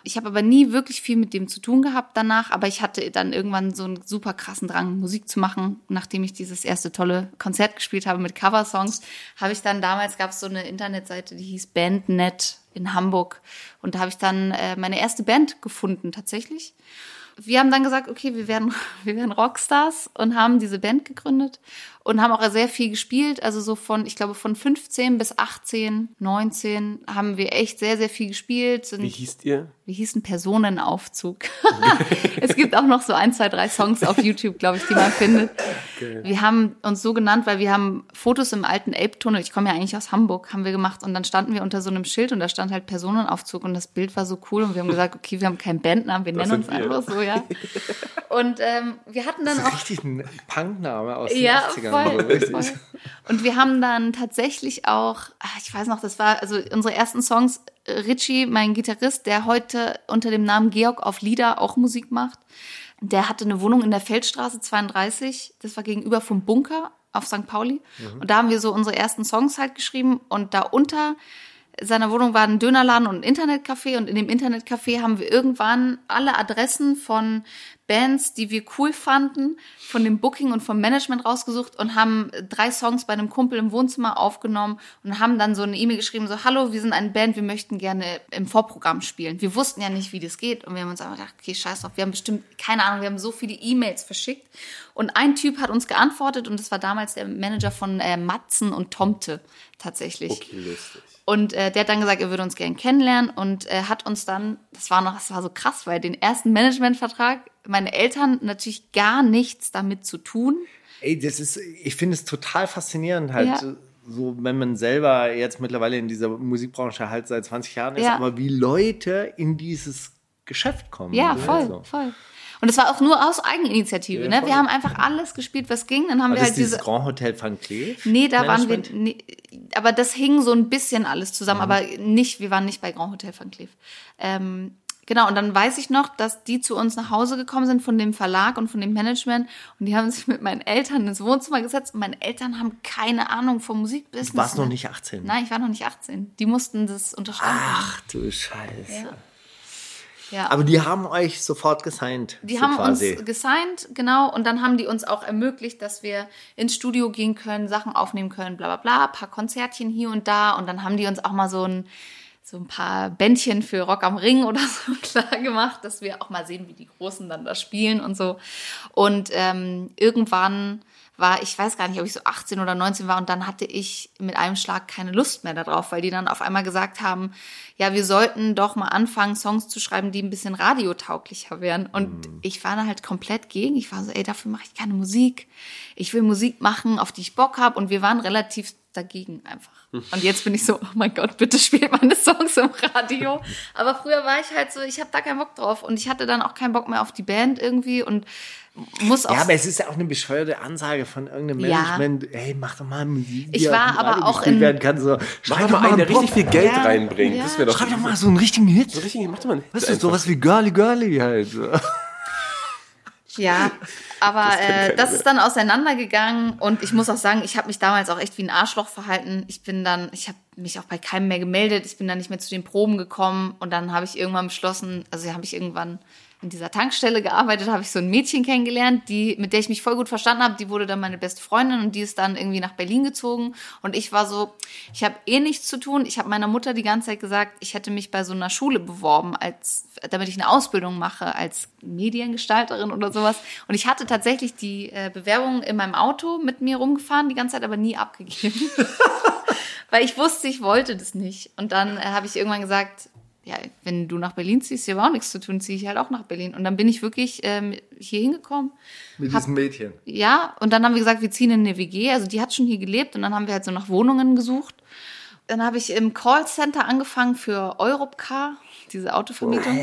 Ich habe aber nie wirklich viel mit dem zu tun gehabt danach, aber ich hatte dann irgendwann so einen super krassen Drang, Musik zu machen. Nachdem ich dieses erste tolle Konzert gespielt habe mit Coversongs, habe ich dann damals gab es so eine Internetseite, die hieß Bandnet in Hamburg. Und da habe ich dann äh, meine erste Band gefunden tatsächlich. Wir haben dann gesagt, okay, wir werden, wir werden Rockstars und haben diese Band gegründet und haben auch sehr viel gespielt. Also so von, ich glaube, von 15 bis 18, 19 haben wir echt sehr, sehr viel gespielt. Wie hießt ihr? wir hießen Personenaufzug. es gibt auch noch so ein, zwei, drei Songs auf YouTube, glaube ich, die man findet. Wir haben uns so genannt, weil wir haben Fotos im alten Elbtunnel, ich komme ja eigentlich aus Hamburg, haben wir gemacht und dann standen wir unter so einem Schild und da stand halt Personenaufzug und das Bild war so cool und wir haben gesagt, okay, wir haben keinen Bandnamen, wir nennen uns wir. einfach so, ja. Und ähm, wir hatten dann Das ist auch richtig ein Punkname aus den ja, 80ern. Voll, richtig. voll. Und wir haben dann tatsächlich auch, ah, ich weiß noch, das war also unsere ersten Songs. äh, Richie, mein Gitarrist, der heute unter dem Namen Georg auf Lieder auch Musik macht, der hatte eine Wohnung in der Feldstraße 32. Das war gegenüber vom Bunker auf St. Pauli. Und da haben wir so unsere ersten Songs halt geschrieben. Und da seiner Wohnung war ein Dönerladen und ein Internetcafé. Und in dem Internetcafé haben wir irgendwann alle Adressen von Bands, die wir cool fanden, von dem Booking und vom Management rausgesucht und haben drei Songs bei einem Kumpel im Wohnzimmer aufgenommen und haben dann so eine E-Mail geschrieben, so, hallo, wir sind eine Band, wir möchten gerne im Vorprogramm spielen. Wir wussten ja nicht, wie das geht und wir haben uns einfach gedacht, okay, scheiß drauf, wir haben bestimmt, keine Ahnung, wir haben so viele E-Mails verschickt und ein Typ hat uns geantwortet und das war damals der Manager von äh, Matzen und Tomte tatsächlich. Okay, lustig. Und äh, der hat dann gesagt, er würde uns gern kennenlernen und äh, hat uns dann, das war noch, das war so krass, weil den ersten Managementvertrag, meine Eltern natürlich gar nichts damit zu tun. Ey, das ist, ich finde es total faszinierend halt. Ja. So, wenn man selber jetzt mittlerweile in dieser Musikbranche halt seit 20 Jahren ist, Ja. aber wie Leute in dieses Geschäft kommen. Ja, ne? voll, So. voll. Und es war auch nur aus Eigeninitiative. Ja, ne? Wir haben einfach alles gespielt, was ging. Dann haben War wir das halt dieses diese. Grand Hotel Van Cleef? Nee, da waren wir. Nee, aber das hing so ein bisschen alles Mhm. zusammen, aber nicht, wir waren nicht bei Grand Hotel Van Cleef. Ähm, genau, und dann weiß ich noch, dass die zu uns nach Hause gekommen sind von dem Verlag und von dem Management und die haben sich mit meinen Eltern ins Wohnzimmer gesetzt und meine Eltern haben keine Ahnung vom Musikbusiness. Du warst noch ne? nicht 18. Nein, ich war noch nicht 18. Die mussten das unterschreiben. Ach du Scheiße. Ja. Ja. Aber die haben euch sofort gesigned. Die so haben quasi. uns gesigned, genau, und dann haben die uns auch ermöglicht, dass wir ins Studio gehen können, Sachen aufnehmen können, bla bla bla, ein paar Konzertchen hier und da und dann haben die uns auch mal so ein so ein paar Bändchen für Rock am Ring oder so klar gemacht, dass wir auch mal sehen, wie die Großen dann da spielen und so. Und ähm, irgendwann war, ich weiß gar nicht, ob ich so 18 oder 19 war und dann hatte ich mit einem Schlag keine Lust mehr darauf, weil die dann auf einmal gesagt haben, ja, wir sollten doch mal anfangen, Songs zu schreiben, die ein bisschen radiotauglicher wären. Und ich war da halt komplett gegen. Ich war so, ey, dafür mache ich keine Musik. Ich will Musik machen, auf die ich Bock habe. Und wir waren relativ dagegen einfach. Und jetzt bin ich so, oh mein Gott, bitte spielt meine Songs im Radio. Aber früher war ich halt so, ich habe da keinen Bock drauf. Und ich hatte dann auch keinen Bock mehr auf die Band irgendwie und muss auch Ja, aber es ist ja auch eine bescheuerte Ansage von irgendeinem Ja. Management. Hey, mach doch mal Musik. Ich war aber Radio auch in- werden kann. So, Mach schreib doch mal einen, der einen richtig viel Geld Ja. reinbringt. Ja. Das doch Schreib doch mal so einen richtigen Hit. so richtig, mach doch mal einen Hit Weißt du, sowas wie Girly Girly halt. Ja, aber kennt äh, das ist dann auseinandergegangen und ich muss auch sagen, ich habe mich damals auch echt wie ein Arschloch verhalten. Ich bin dann, ich habe mich auch bei keinem mehr gemeldet, ich bin dann nicht mehr zu den Proben gekommen und dann habe ich irgendwann beschlossen, also habe ich irgendwann in dieser Tankstelle gearbeitet, habe ich so ein Mädchen kennengelernt, die mit der ich mich voll gut verstanden habe, die wurde dann meine beste Freundin und die ist dann irgendwie nach Berlin gezogen und ich war so, ich habe eh nichts zu tun. Ich habe meiner Mutter die ganze Zeit gesagt, ich hätte mich bei so einer Schule beworben als damit ich eine Ausbildung mache als Mediengestalterin oder sowas. Und ich hatte tatsächlich die äh, Bewerbung in meinem Auto mit mir rumgefahren, die ganze Zeit aber nie abgegeben. Weil ich wusste, ich wollte das nicht. Und dann äh, habe ich irgendwann gesagt, ja, wenn du nach Berlin ziehst, hier war auch nichts zu tun, ziehe ich halt auch nach Berlin. Und dann bin ich wirklich ähm, hier hingekommen. Mit Hab- diesem Mädchen. Ja, und dann haben wir gesagt, wir ziehen in eine WG. Also die hat schon hier gelebt und dann haben wir halt so nach Wohnungen gesucht. Dann habe ich im Callcenter angefangen für Europcar, diese Autovermietung.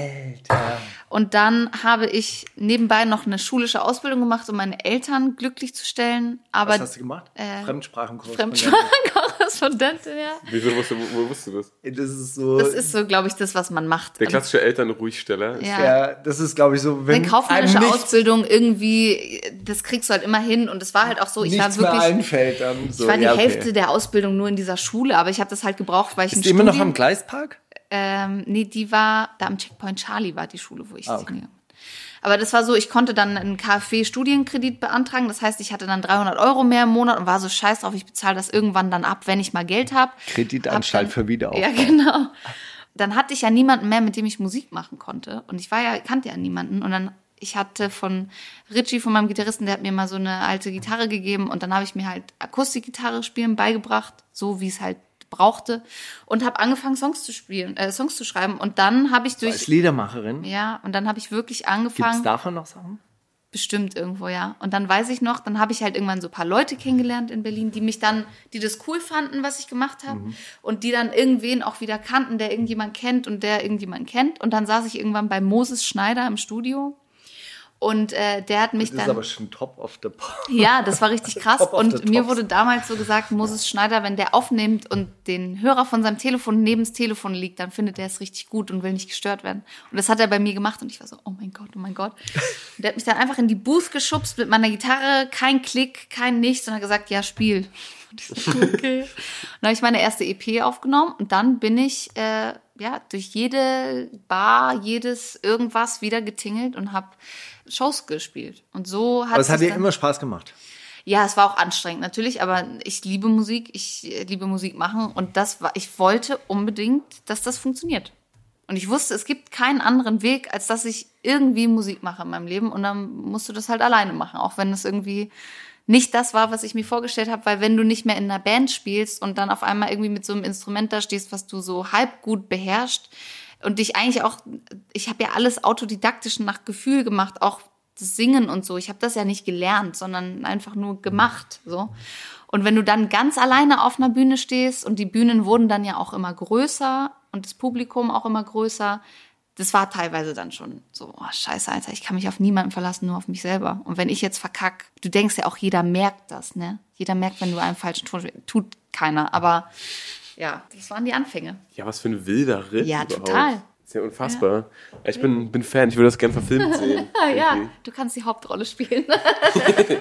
Und dann habe ich nebenbei noch eine schulische Ausbildung gemacht, um meine Eltern glücklich zu stellen. Aber Was hast du gemacht? äh, Fremdsprachenkurs. Fremdsprachenkorrespondentin, ja. Wieso wusstest du, wo, wo wusstest du das? Das ist so. Das ist so, glaube ich, das, was man macht. Der klassische Elternruhigsteller. ist- Ja. ja, das ist, glaube ich, so, wenn Eine kaufmännische Ausbildung irgendwie, das kriegst du halt immer hin. Und es war halt auch so, ich nichts war mehr wirklich, einfällt. Dann so, ich war die ja, okay. Hälfte der Ausbildung nur in dieser Schule, aber ich habe das halt gebraucht, weil ich Ist ein die immer noch am Gleispark? Ähm, nee, die war da am Checkpoint Charlie war die Schule, wo ich Ah, okay. Aber das war so, ich konnte dann einen KfW-Studienkredit beantragen. Das heißt, ich hatte dann 300 Euro mehr im Monat und war so scheiß drauf, ich bezahle das irgendwann dann ab, wenn ich mal Geld habe. Kreditanstalt für Wiederaufbau. Ja, genau. Dann hatte ich ja niemanden mehr, mit dem ich Musik machen konnte. Und ich war ja, kannte ja niemanden. Und dann, ich hatte von Richie, von meinem Gitarristen, der hat mir mal so eine alte Gitarre gegeben. Und dann habe ich mir halt Akustikgitarre spielen beigebracht, so wie es halt brauchte. Und habe angefangen, Songs zu spielen, äh, Songs zu schreiben. Und dann habe ich durch, Als Liedermacherin. ja, und dann habe ich wirklich angefangen. davon noch Sachen? Bestimmt irgendwo, ja. Und dann weiß ich noch, dann habe ich halt irgendwann so ein paar Leute kennengelernt in Berlin, die mich dann, die das cool fanden, was ich gemacht habe. Und die dann irgendwen auch wieder kannten, der irgendjemand kennt und der irgendjemand kennt. Und dann saß ich irgendwann bei Moses Schneider im Studio. Und äh, der hat mich Das ist dann. aber schon top of the pop. Ja, das war richtig krass. Und mir wurde damals so gesagt, Moses Schneider, wenn der aufnimmt und den Hörer von seinem Telefon neben das Telefon liegt, dann findet er es richtig gut und will nicht gestört werden. Und das hat er bei mir gemacht und ich war so, oh mein Gott, oh mein Gott. Und der hat mich dann einfach in die Booth geschubst mit meiner Gitarre, kein Klick, kein Nichts und hat gesagt, ja, spiel. Und ich so, okay. Und dann habe ich meine erste EP aufgenommen und dann bin ich äh, ja durch jede Bar, jedes irgendwas wieder getingelt und habe Shows gespielt. Und so hat Aber es hat dir immer Spaß gemacht. ja, es war auch anstrengend natürlich, aber ich liebe Musik, ich äh, liebe Musik machen und das war, ich wollte unbedingt, dass das funktioniert. Und ich wusste, es gibt keinen anderen Weg, als dass ich irgendwie Musik mache in meinem Leben und dann musst du das halt alleine machen, auch wenn es irgendwie nicht das war, was ich mir vorgestellt habe, weil wenn du nicht mehr in einer Band spielst und dann auf einmal irgendwie mit so einem Instrument da stehst, was du so halb gut beherrschst und dich eigentlich auch, ich habe ja alles autodidaktisch nach Gefühl gemacht, auch das Singen und so. Ich habe das ja nicht gelernt, sondern einfach nur gemacht, so. Und wenn du dann ganz alleine auf einer Bühne stehst und die Bühnen wurden dann ja auch immer größer und das Publikum auch immer größer, das war teilweise dann schon so, oh, scheiße, Alter, ich kann mich auf niemanden verlassen, nur auf mich selber. Und wenn ich jetzt verkack, du denkst ja auch, jeder merkt das, ne? Jeder merkt, wenn du einen falschen Ton spielst. Tut keiner, aber ja, das waren die Anfänge. Ja, was für ein wilder Ritt. Ja, überhaupt. total. Ist ja unfassbar. Ich bin, bin Fan, ich würde das gerne verfilmt sehen. Ja, Irgendwie. du kannst die Hauptrolle spielen.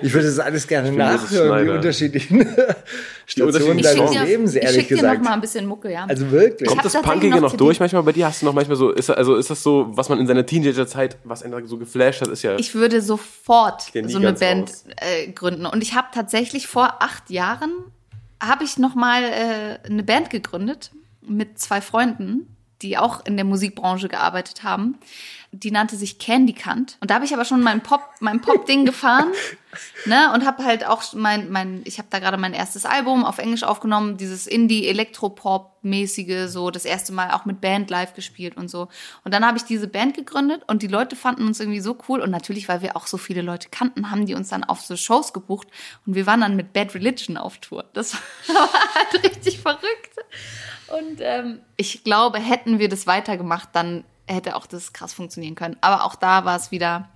Ich würde das alles gerne bin Moses nachhören, die unterschiedlichen Stationen unterschiedlichen Ich deines Songs. schick dir, Lebens, ich ehrlich schick dir noch gesagt. mal ein bisschen Mucke, ja. Also wirklich. Ich Kommt das Punkige noch noch durch manchmal bei dir? Hast du noch manchmal so, ist, also ist das so, was man in seiner Teenagerzeit, was einen so geflasht hat, ist ja. ich würde sofort so eine Band äh, gründen. Und ich habe tatsächlich vor acht Jahren habe ich noch mal äh, eine Band gegründet mit zwei Freunden, die auch in der Musikbranche gearbeitet haben. Die nannte sich Candy Cunt. Und da habe ich aber schon mein Pop, mein Pop-Ding gefahren, ne? Und habe halt auch mein, mein, ich habe da gerade mein erstes Album auf Englisch aufgenommen, dieses Indie-Elektropop-mäßige, so das erste Mal auch mit Band live gespielt und so. Und dann habe ich diese Band gegründet und die Leute fanden uns irgendwie so cool. Und natürlich, weil wir auch so viele Leute kannten, haben die uns dann auf so Shows gebucht. Und wir waren dann mit Bad Religion auf Tour. Das war halt richtig verrückt. Und ähm, ich glaube, hätten wir das weitergemacht, dann hätte auch das krass funktionieren können. Aber auch da war es wieder,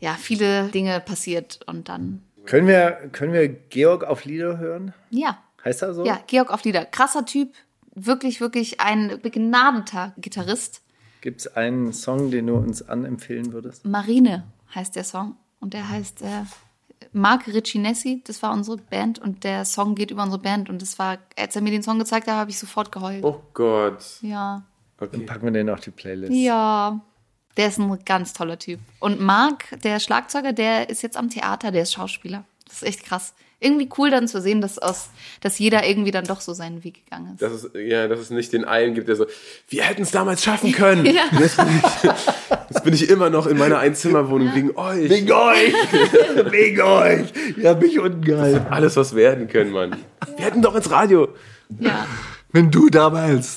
ja, viele Dinge passiert und dann, Können wir, können wir Georg auf Lieder hören? ja. Heißt er so? Ja, Georg auf Lieder. Krasser Typ. Wirklich, wirklich ein begnadeter Gitarrist. Gibt es einen Song, den du uns anempfehlen würdest? Marine heißt der Song. Und der heißt äh, Mark Riccinessi. Das war unsere Band. Und der Song geht über unsere Band. Und das war, als er mir den Song gezeigt hat, habe ich sofort geheult. oh Gott. Ja. Dann Okay. packen wir den auf die Playlist. Ja. Der ist ein ganz toller Typ. Und Mark, der Schlagzeuger, der ist jetzt am Theater, der ist Schauspieler. Das ist echt krass. Irgendwie cool dann zu sehen, dass, aus, dass jeder irgendwie dann doch so seinen Weg gegangen ist. Dass es, ja, dass es nicht den einen gibt, der so, wir hätten es damals schaffen können. Ja. Jetzt, bin ich, jetzt bin ich immer noch in meiner Einzimmerwohnung wegen euch. Wegen euch! Wegen euch! Ihr habt mich unten gehalten. Alles, was werden können, Mann. Wir hätten doch ins Radio. Ja. Wenn du damals.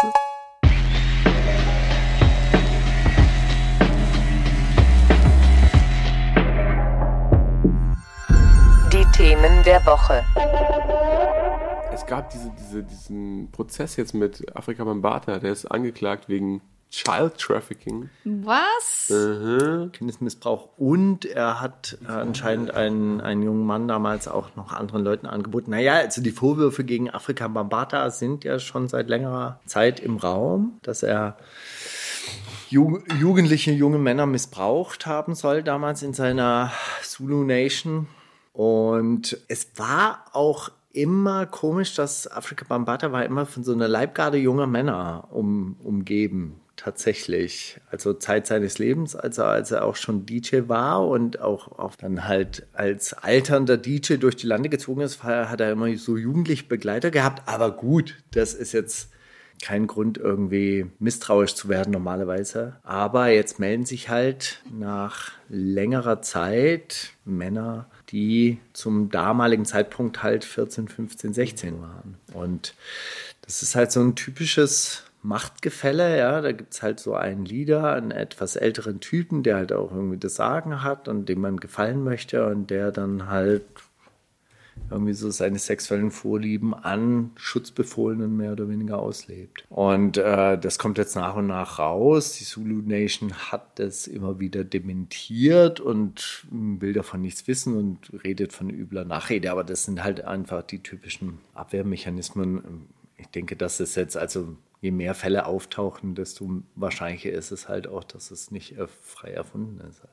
Themen der Woche. Es gab diese, diese, diesen Prozess jetzt mit Afrika Bambata, der ist angeklagt wegen Child Trafficking. Was? Kindesmissbrauch und er hat äh, anscheinend einen, einen jungen Mann damals auch noch anderen Leuten angeboten. Naja, also die Vorwürfe gegen Afrika Bambata sind ja schon seit längerer Zeit im Raum, dass er Ju jugendliche junge Männer missbraucht haben soll damals in seiner Zulu Nation. Und es war auch immer komisch, dass Afrika Bambata war immer von so einer Leibgarde junger Männer um, umgeben, tatsächlich. Also Zeit seines Lebens, als er, als er auch schon DJ war und auch, auch dann halt als alternder DJ durch die Lande gezogen ist, hat er immer so jugendliche Begleiter gehabt. Aber gut, das ist jetzt kein Grund, irgendwie misstrauisch zu werden normalerweise. Aber jetzt melden sich halt nach längerer Zeit Männer, die zum damaligen Zeitpunkt halt 14, 15, 16 waren. Und das ist halt so ein typisches Machtgefälle, ja. Da gibt es halt so einen Leader, einen etwas älteren Typen, der halt auch irgendwie das Sagen hat und dem man gefallen möchte und der dann halt irgendwie so seine sexuellen Vorlieben an Schutzbefohlenen mehr oder weniger auslebt. Und äh, das kommt jetzt nach und nach raus. Die Zulu Nation hat das immer wieder dementiert und will davon nichts wissen und redet von übler Nachrede. Aber das sind halt einfach die typischen Abwehrmechanismen. Ich denke, dass es jetzt also je mehr Fälle auftauchen, desto wahrscheinlicher ist es halt auch, dass es nicht äh, frei erfunden ist.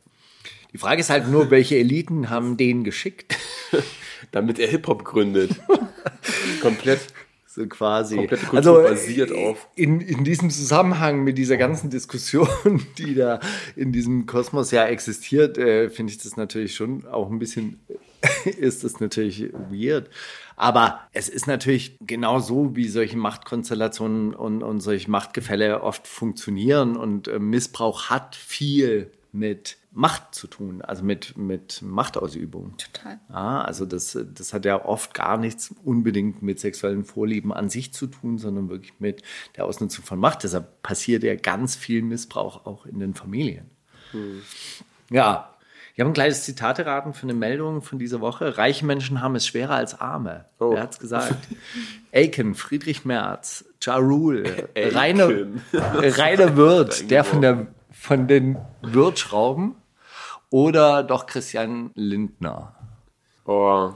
Die Frage ist halt nur, welche Eliten haben den geschickt? Damit er Hip-Hop gründet. Komplett. So quasi. Komplette Kultur basiert äh, auf- In, in diesem Zusammenhang mit dieser ganzen Diskussion, die da in diesem Kosmos ja existiert, äh, finde ich das natürlich schon auch ein bisschen, ist das natürlich weird. Aber es ist natürlich genau so, wie solche Machtkonstellationen und, und solche Machtgefälle oft funktionieren. Und äh, Missbrauch hat viel mit Macht zu tun, also mit, mit Machtausübung. Total. Ja, also das, das hat ja oft gar nichts unbedingt mit sexuellen Vorlieben an sich zu tun, sondern wirklich mit der Ausnutzung von Macht. Deshalb passiert ja ganz viel Missbrauch auch in den Familien. Ja, ich habe ein kleines Zitat erraten für eine Meldung von dieser Woche. Reiche Menschen haben es schwerer als Arme. Oh. Wer hat's gesagt? Aiken, Friedrich Merz, Ja Rule, Rainer. Rainer Wirth, der von der von den Wirtschrauben oder doch Christian Lindner? Oh,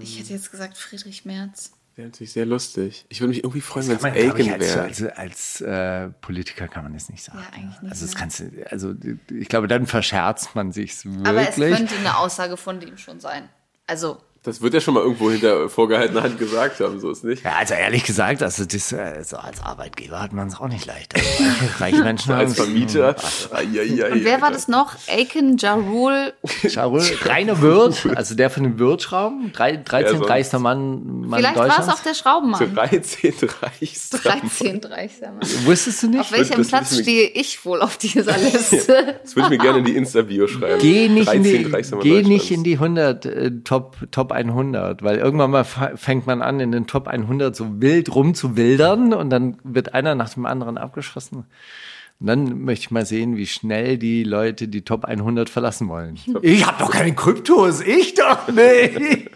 Ich hätte jetzt gesagt Friedrich Merz. wäre natürlich sehr lustig. Ich würde mich irgendwie freuen, wenn es glaub ich, Aiken als, wäre. als, als äh, Politiker kann man das nicht sagen. Ja, eigentlich nicht, Also das ne? kannst du, also ich glaube, dann verscherzt man sich's wirklich. Aber es könnte eine Aussage von ihm schon sein. Also, Das wird er schon mal irgendwo hinter vorgehaltener Hand gesagt haben, so ist nicht. ja, also ehrlich gesagt, also das, äh, so als Arbeitgeber hat man es auch nicht leicht. Also reiche, Menschen Als Vermieter. Eieiei, und wer war das noch? Aiken Jarul. Scharul, reiner Wirt, also der von den Wirtschrauben, drei- 13 sonst? reichster Mann, Mann Vielleicht war es auch der Schraubenmann. 13 reichster. 13 reichster Mann. Wusstest du nicht? Auf welchem das Platz stehe ich wohl auf dieser Liste? Das würde ich mir gerne in die Insta-Bio schreiben. Geh nicht, in 13 die, geh nicht in die 100, äh, Top, Top 100, weil irgendwann mal fängt man an, in den Top 100 so wild rumzuwildern und dann wird einer nach dem anderen abgeschossen. Und dann möchte ich mal sehen, wie schnell die Leute die Top 100 verlassen wollen. Ich habe doch keine Kryptos, ich doch nicht.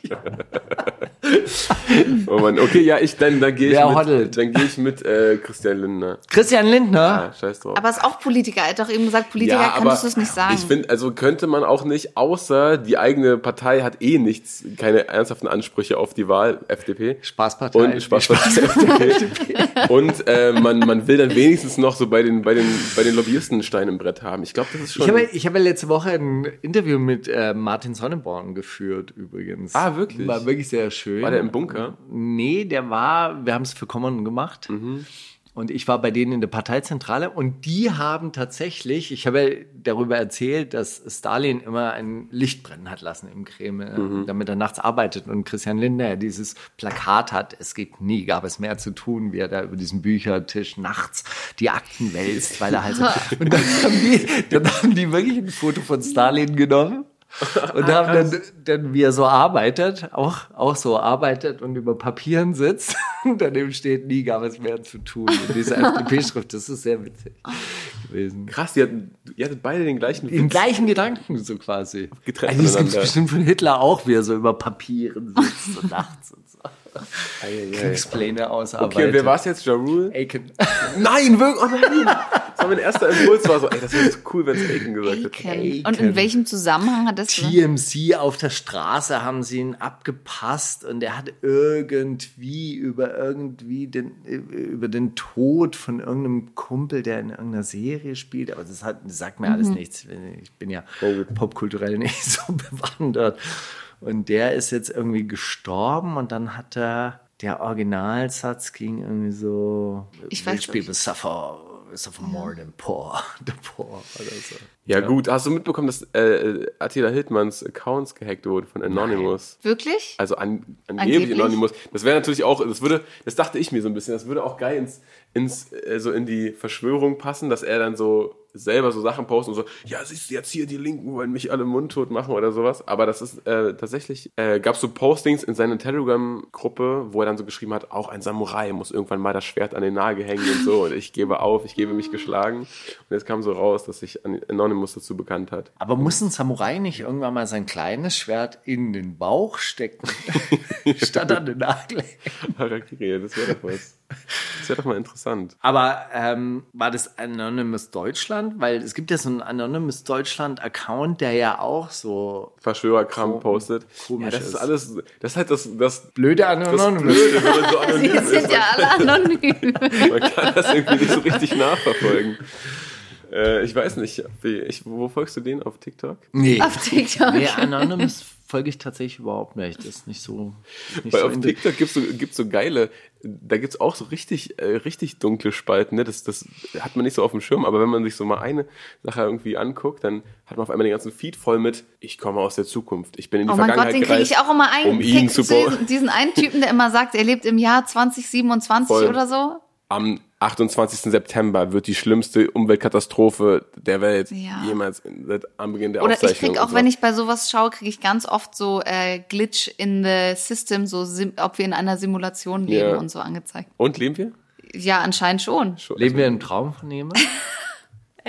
Oh Mann, okay, ja, ich, dann, dann gehe ich mit, dann gehe ich mit äh, Christian Lindner. Christian Lindner, Ja, scheiß drauf. Aber ist auch Politiker. Er hat doch eben gesagt, Politiker könntest du es nicht sagen. Ich finde, also könnte man auch nicht, außer die eigene Partei hat eh nichts, keine ernsthaften Ansprüche auf die Wahl, FDP. Spaßpartei. Und Spaßpartei FDP. Und äh, man, man will dann wenigstens noch so bei den, bei den, bei den Lobbyisten einen Stein im Brett haben. Ich glaube, das ist schon. Ich habe, ich habe letzte Woche ein Interview mit äh, Martin Sonneborn geführt, übrigens. Ah, wirklich? War wirklich sehr schön. War der im Bunker? Nee, der war, wir haben es für Common gemacht. Mhm. Und ich war bei denen in der Parteizentrale und die haben tatsächlich, ich habe ja darüber erzählt, dass Stalin immer ein Licht brennen hat lassen im Kreml, Mhm. damit er nachts arbeitet. Und Christian Lindner dieses Plakat hat, es gibt nie, gab es mehr zu tun, wie er da über diesen Büchertisch nachts die Akten wälzt, weil er halt so, und dann haben die, dann haben die wirklich ein Foto von Stalin genommen. Und Ah, haben dann, dann, wie er so arbeitet, auch, auch so arbeitet und über Papieren sitzt. Und daneben steht, nie gab es mehr zu tun. Und diese FDP-Schrift, das ist sehr witzig gewesen. Krass, ihr hattet, ihr hattet beide den gleichen Den Witz. gleichen Gedanken so quasi. Getrennt also das gibt bestimmt von Hitler auch, wie er so über Papieren sitzt und nachts und so. Kriegspläne ausarbeitet. Okay, und wer war es jetzt? Ja Rule? Aiken. Nein, wirklich, oh nein. Das war mein erster Impuls, war so, ey, das wäre so cool, wenn es Aiken gesagt hätte. Aiken. Und in welchem Zusammenhang hat das? TMC auf der Straße haben sie ihn abgepasst und er hat irgendwie über irgendwie den über den Tod von irgendeinem Kumpel, der in irgendeiner Serie spielt, aber das, hat, das sagt mir alles nichts. Ich bin ja popkulturell nicht so bewandert. Und der ist jetzt irgendwie gestorben und dann hat er der Originalsatz ging irgendwie so Ich weiß Rich people suffer suffer more than poor the poor oder so. Ja, gut, hast du mitbekommen, dass äh, Attila Hildmanns Accounts gehackt wurde von Anonymous? Wirklich? Also an, angeblich Angeblich? Anonymous. Das wäre natürlich auch, das würde, das dachte ich mir so ein bisschen, das würde auch geil ins, ins äh, so in die Verschwörung passen, dass er dann so selber so Sachen postet und so, ja, siehst du jetzt hier, die Linken wollen mich alle mundtot machen oder sowas. Aber das ist äh, tatsächlich, äh, gab so Postings in seiner Telegram-Gruppe, wo er dann so geschrieben hat, auch ein Samurai muss irgendwann mal das Schwert an den Nagel hängen und so. Und ich gebe auf, ich gebe mich geschlagen. Und jetzt kam so raus, dass sich An- Anonymous dazu bekannt hat. Aber muss ein Samurai nicht irgendwann mal sein kleines Schwert in den Bauch stecken, statt an den Nagel? Harakiri, das wäre doch was. Das wäre doch mal interessant. Aber ähm, war das Anonymous Deutschland? Weil es gibt ja so einen Anonymous Deutschland-Account, der ja auch so Verschwörerkram postet. komisch ja, das ist ist. alles, das ist halt das, das, blöde das Anonymous. Blöde, wenn man so anonym Sie ist. sind ja alle anonym. Man kann das irgendwie nicht so richtig nachverfolgen. Äh, ich weiß nicht, wie, ich, wo folgst du den auf TikTok? Nee. Auf TikTok. nee, Anonymous folge ich tatsächlich überhaupt nicht. Das ist nicht so. Nicht Weil so auf in- TikTok gibt's so, gibt's so geile, da gibt's auch so richtig, äh, richtig dunkle Spalten. Ne? Das, das hat man nicht so auf dem Schirm, aber wenn man sich so mal eine Sache irgendwie anguckt, dann hat man auf einmal den ganzen Feed voll mit, ich komme aus der Zukunft, ich bin in die Oh mein Gott, Vergangenheit den kriege ich auch immer ein. um ihn zu diesen, diesen einen Typen, der immer sagt, er lebt im Jahr 2027 Voll. oder so. Am 28. September wird die schlimmste Umweltkatastrophe der Welt Ja. jemals seit am Beginn der Oder ich Aufzeichnung. krieg auch, so. wenn ich bei sowas schaue, kriege ich ganz oft so äh, Glitch in the System, so sim ob wir in einer Simulation leben Ja. und so angezeigt. Und leben wir? Ja, anscheinend schon. Leben wir im Traum von jemandem?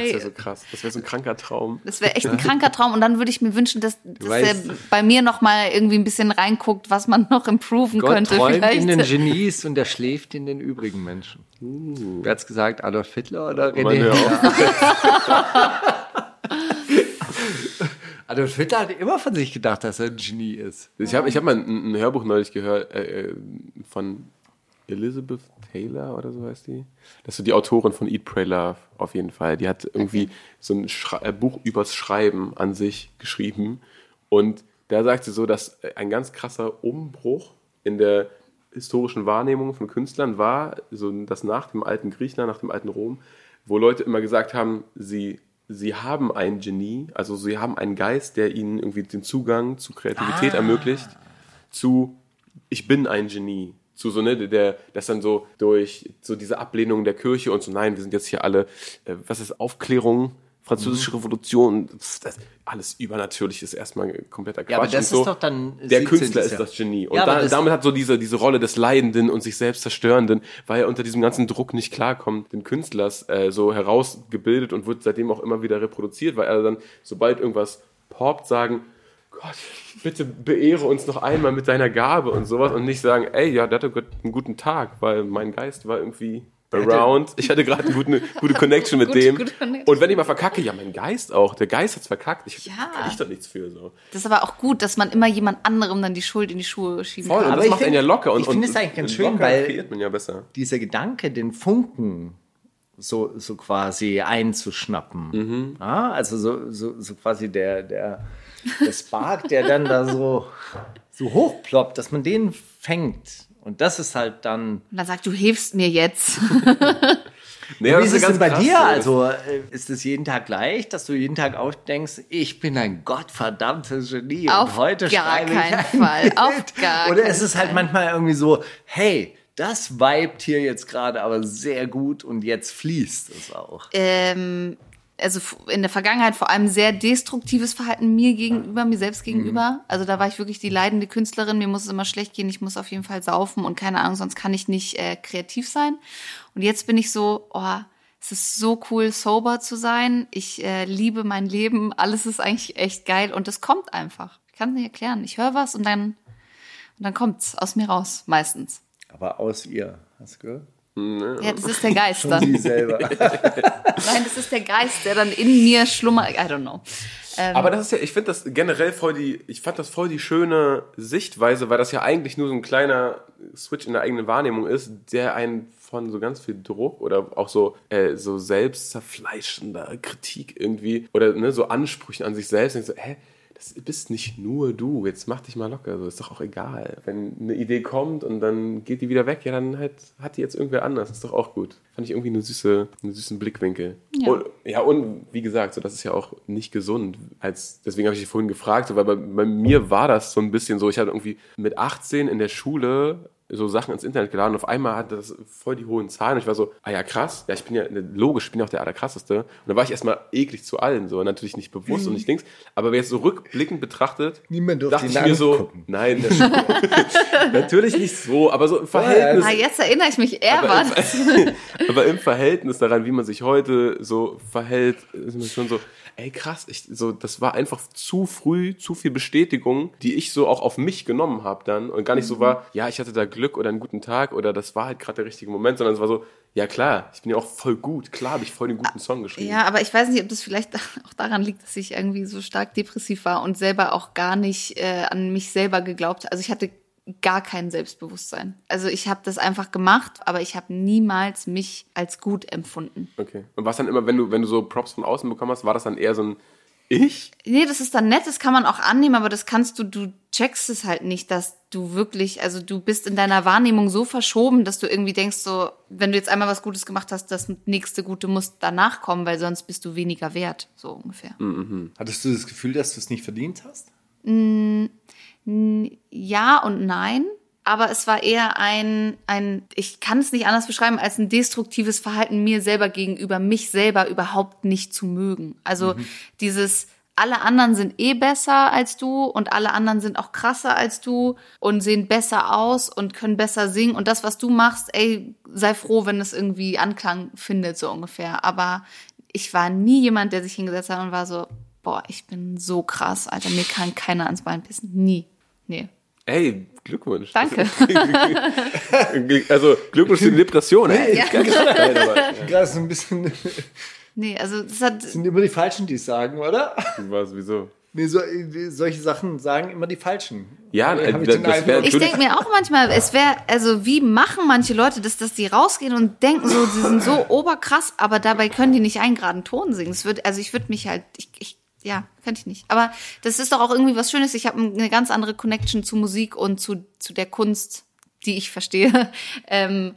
Das wäre so krass. Das wäre so ein kranker Traum. Das wäre echt ein kranker Traum. Und dann würde ich mir wünschen, dass, dass er bei mir noch mal irgendwie ein bisschen reinguckt, was man noch improven Gott könnte. träumt Vielleicht. in den Genies und er schläft in den übrigen Menschen. Wer hat's gesagt? Adolf Hitler oder Mann, René? hör auf. Adolf Hitler hat immer von sich gedacht, dass er ein Genie ist. Ich habe ich hab mal ein, ein Hörbuch neulich gehört äh, äh, von Elizabeth Taylor oder so heißt die. Das ist die Autorin von Eat, Pray, Love auf jeden Fall. Die hat irgendwie so ein Schre äh, Buch übers Schreiben an sich geschrieben. Und da sagt sie so, dass äh, ein ganz krasser Umbruch in der historischen Wahrnehmung von Künstlern war, so das nach dem alten Griechenland, nach dem alten Rom, wo Leute immer gesagt haben, sie, sie haben ein Genie, also sie haben einen Geist, der ihnen irgendwie den Zugang zu Kreativität ermöglicht, zu ich bin ein Genie. Zu so, ne, der, das dann so durch so diese Ablehnung der Kirche und so, nein, wir sind jetzt hier alle, äh, was ist Aufklärung, Französische Revolution, das, alles übernatürlich ist erstmal kompletter Quatsch. Ja, aber das und so. ist doch dann Der 17. Künstler ist das Genie. Und Ja, da, damit hat so diese, diese Rolle des Leidenden und sich selbst Zerstörenden, weil er unter diesem ganzen Druck nicht klarkommt, den Künstlers äh, so herausgebildet und wird seitdem auch immer wieder reproduziert, weil er dann, sobald irgendwas poppt, sagen, Gott, bitte beehre uns noch einmal mit deiner Gabe und sowas und nicht sagen, ey, ja, der hatte gut- einen guten Tag, weil mein Geist war irgendwie around. Ich hatte gerade eine gute, gute Connection mit dem. gute Connection. Und wenn ich mal verkacke, ja, mein Geist auch. Der Geist hat's verkackt. Ich, Ja. kann ich doch nichts für so. Das ist aber auch gut, dass man immer jemand anderem dann die Schuld in die Schuhe schieben Voll, und kann. Aber das ich macht find- einen ja locker. Und, ich finde und- es eigentlich ganz und schön, locker weil- man ja besser. Dieser Gedanke, den Funken so, so quasi einzuschnappen. Ja, also so, so, so quasi der, der, der Spark, der dann da so, so hochploppt, dass man den fängt. Und das ist halt dann. Und dann sagt, du hilfst mir jetzt. Nee, Wie ist es denn bei krass, dir? so. Also äh, ist es jeden Tag gleich, dass du jeden Tag auch denkst, ich bin ein gottverdammtes Genie Auf und heute gar schreibe ich keinen ein Fall. Bild. Auf gar Oder ist es halt Fall. manchmal irgendwie so, hey, das vibet hier jetzt gerade aber sehr gut und jetzt fließt es auch. ähm, also in der Vergangenheit vor allem sehr destruktives Verhalten mir gegenüber, mir selbst gegenüber. Also da war ich wirklich die leidende Künstlerin. Mir muss es immer schlecht gehen. Ich muss auf jeden Fall saufen und keine Ahnung, sonst kann ich nicht äh, kreativ sein. Und jetzt bin ich so, oh, es ist so cool, sober zu sein. Ich äh, liebe mein Leben. Alles ist eigentlich echt geil und es kommt einfach. Ich kann es nicht erklären. Ich höre was und dann, und dann kommt's aus mir raus, meistens. Aber aus ihr, hast du gehört? Ja, das ist der Geist dann. Sie selber. Nein, das ist der Geist, der dann in mir schlummert. I don't know. Ähm, Aber das ist ja, ich finde das generell voll die, ich fand das voll die schöne Sichtweise, weil das ja eigentlich nur so ein kleiner Switch in der eigenen Wahrnehmung ist, der einen von so ganz viel Druck oder auch so, äh, so selbstzerfleischender Kritik irgendwie oder ne, so Ansprüchen an sich selbst. Und so, hä? Das bist nicht nur du, jetzt mach dich mal locker, so ist doch auch egal. Wenn eine Idee kommt und dann geht die wieder weg, ja, dann halt hat die jetzt irgendwer anders, ist doch auch gut. Fand ich irgendwie eine süße, einen süßen Blickwinkel. Ja. Und, ja, und wie gesagt, so, das ist ja auch nicht gesund. Als, deswegen habe ich dich vorhin gefragt, so, weil bei, bei mir war das so ein bisschen so, ich hatte irgendwie mit 18 in der Schule so Sachen ins Internet geladen. Und auf einmal hatte das voll die hohen Zahlen. Und ich war so, ah ja krass, ja ich bin ja, logisch, ich bin ja auch der allerkrasseste. Und dann war ich erstmal eklig zu allen, so. Natürlich nicht bewusst und nicht Dings, aber wer jetzt so rückblickend betrachtet, Niemand durfte dachte ich mir so, angucken. nein, das natürlich nicht so, aber so im Verhältnis ah, jetzt erinnere ich mich, er aber war im, aber im Verhältnis daran, wie man sich heute so verhält, ist man schon so, ey krass, ich, so, das war einfach zu früh, zu viel Bestätigung, die ich so auch auf mich genommen habe dann und gar nicht so war, ja, ich hatte da Glück oder einen guten Tag oder das war halt gerade der richtige Moment, sondern es war so, ja klar, ich bin ja auch voll gut, klar habe ich voll den guten Song geschrieben. Ja, aber ich weiß nicht, ob das vielleicht auch daran liegt, dass ich irgendwie so stark depressiv war und selber auch gar nicht äh, an mich selber geglaubt. Also ich hatte gar kein Selbstbewusstsein. Also ich habe das einfach gemacht, aber ich habe niemals mich als gut empfunden. Okay. Und was dann immer, wenn du, wenn du so Props von außen bekommen hast, war das dann eher so ein Ich? Nee, das ist dann nett, das kann man auch annehmen, aber das kannst du, du checkst es halt nicht, dass du wirklich, also du bist in deiner Wahrnehmung so verschoben, dass du irgendwie denkst, so, wenn du jetzt einmal was Gutes gemacht hast, das nächste Gute muss danach kommen, weil sonst bist du weniger wert, so ungefähr. Hattest du das Gefühl, dass du es nicht verdient hast? Ja und nein. Aber es war eher ein, ein, ich kann es nicht anders beschreiben, als ein destruktives Verhalten mir selber gegenüber, mich selber überhaupt nicht zu mögen. Also dieses, alle anderen sind eh besser als du und alle anderen sind auch krasser als du und sehen besser aus und können besser singen. Und das, was du machst, ey, sei froh, wenn es irgendwie Anklang findet, so ungefähr. Aber ich war nie jemand, der sich hingesetzt hat und war so, boah, ich bin so krass, Alter, mir kann keiner ans Bein pissen. Nie. Nee. Ey, Glückwunsch. Danke. also Glückwunsch zu den Depressionen. Ey, Ja. ganz geil, aber, Gerade so ein bisschen, Nee, also das hat, sind immer die Falschen, die es sagen, oder? was, wieso? Nee, so, solche Sachen sagen immer die Falschen. Ja, äh, ich ich denke mir auch manchmal, es wäre, also wie machen manche Leute das, dass die rausgehen und denken so, sie sind so oberkrass, aber dabei können die nicht einen geraden Ton singen. Es wird, also ich würde mich halt, ich, ich, ja, könnte ich nicht. Aber das ist doch auch irgendwie was Schönes. Ich habe eine ganz andere Connection zu Musik und zu, zu der Kunst, die ich verstehe, ähm,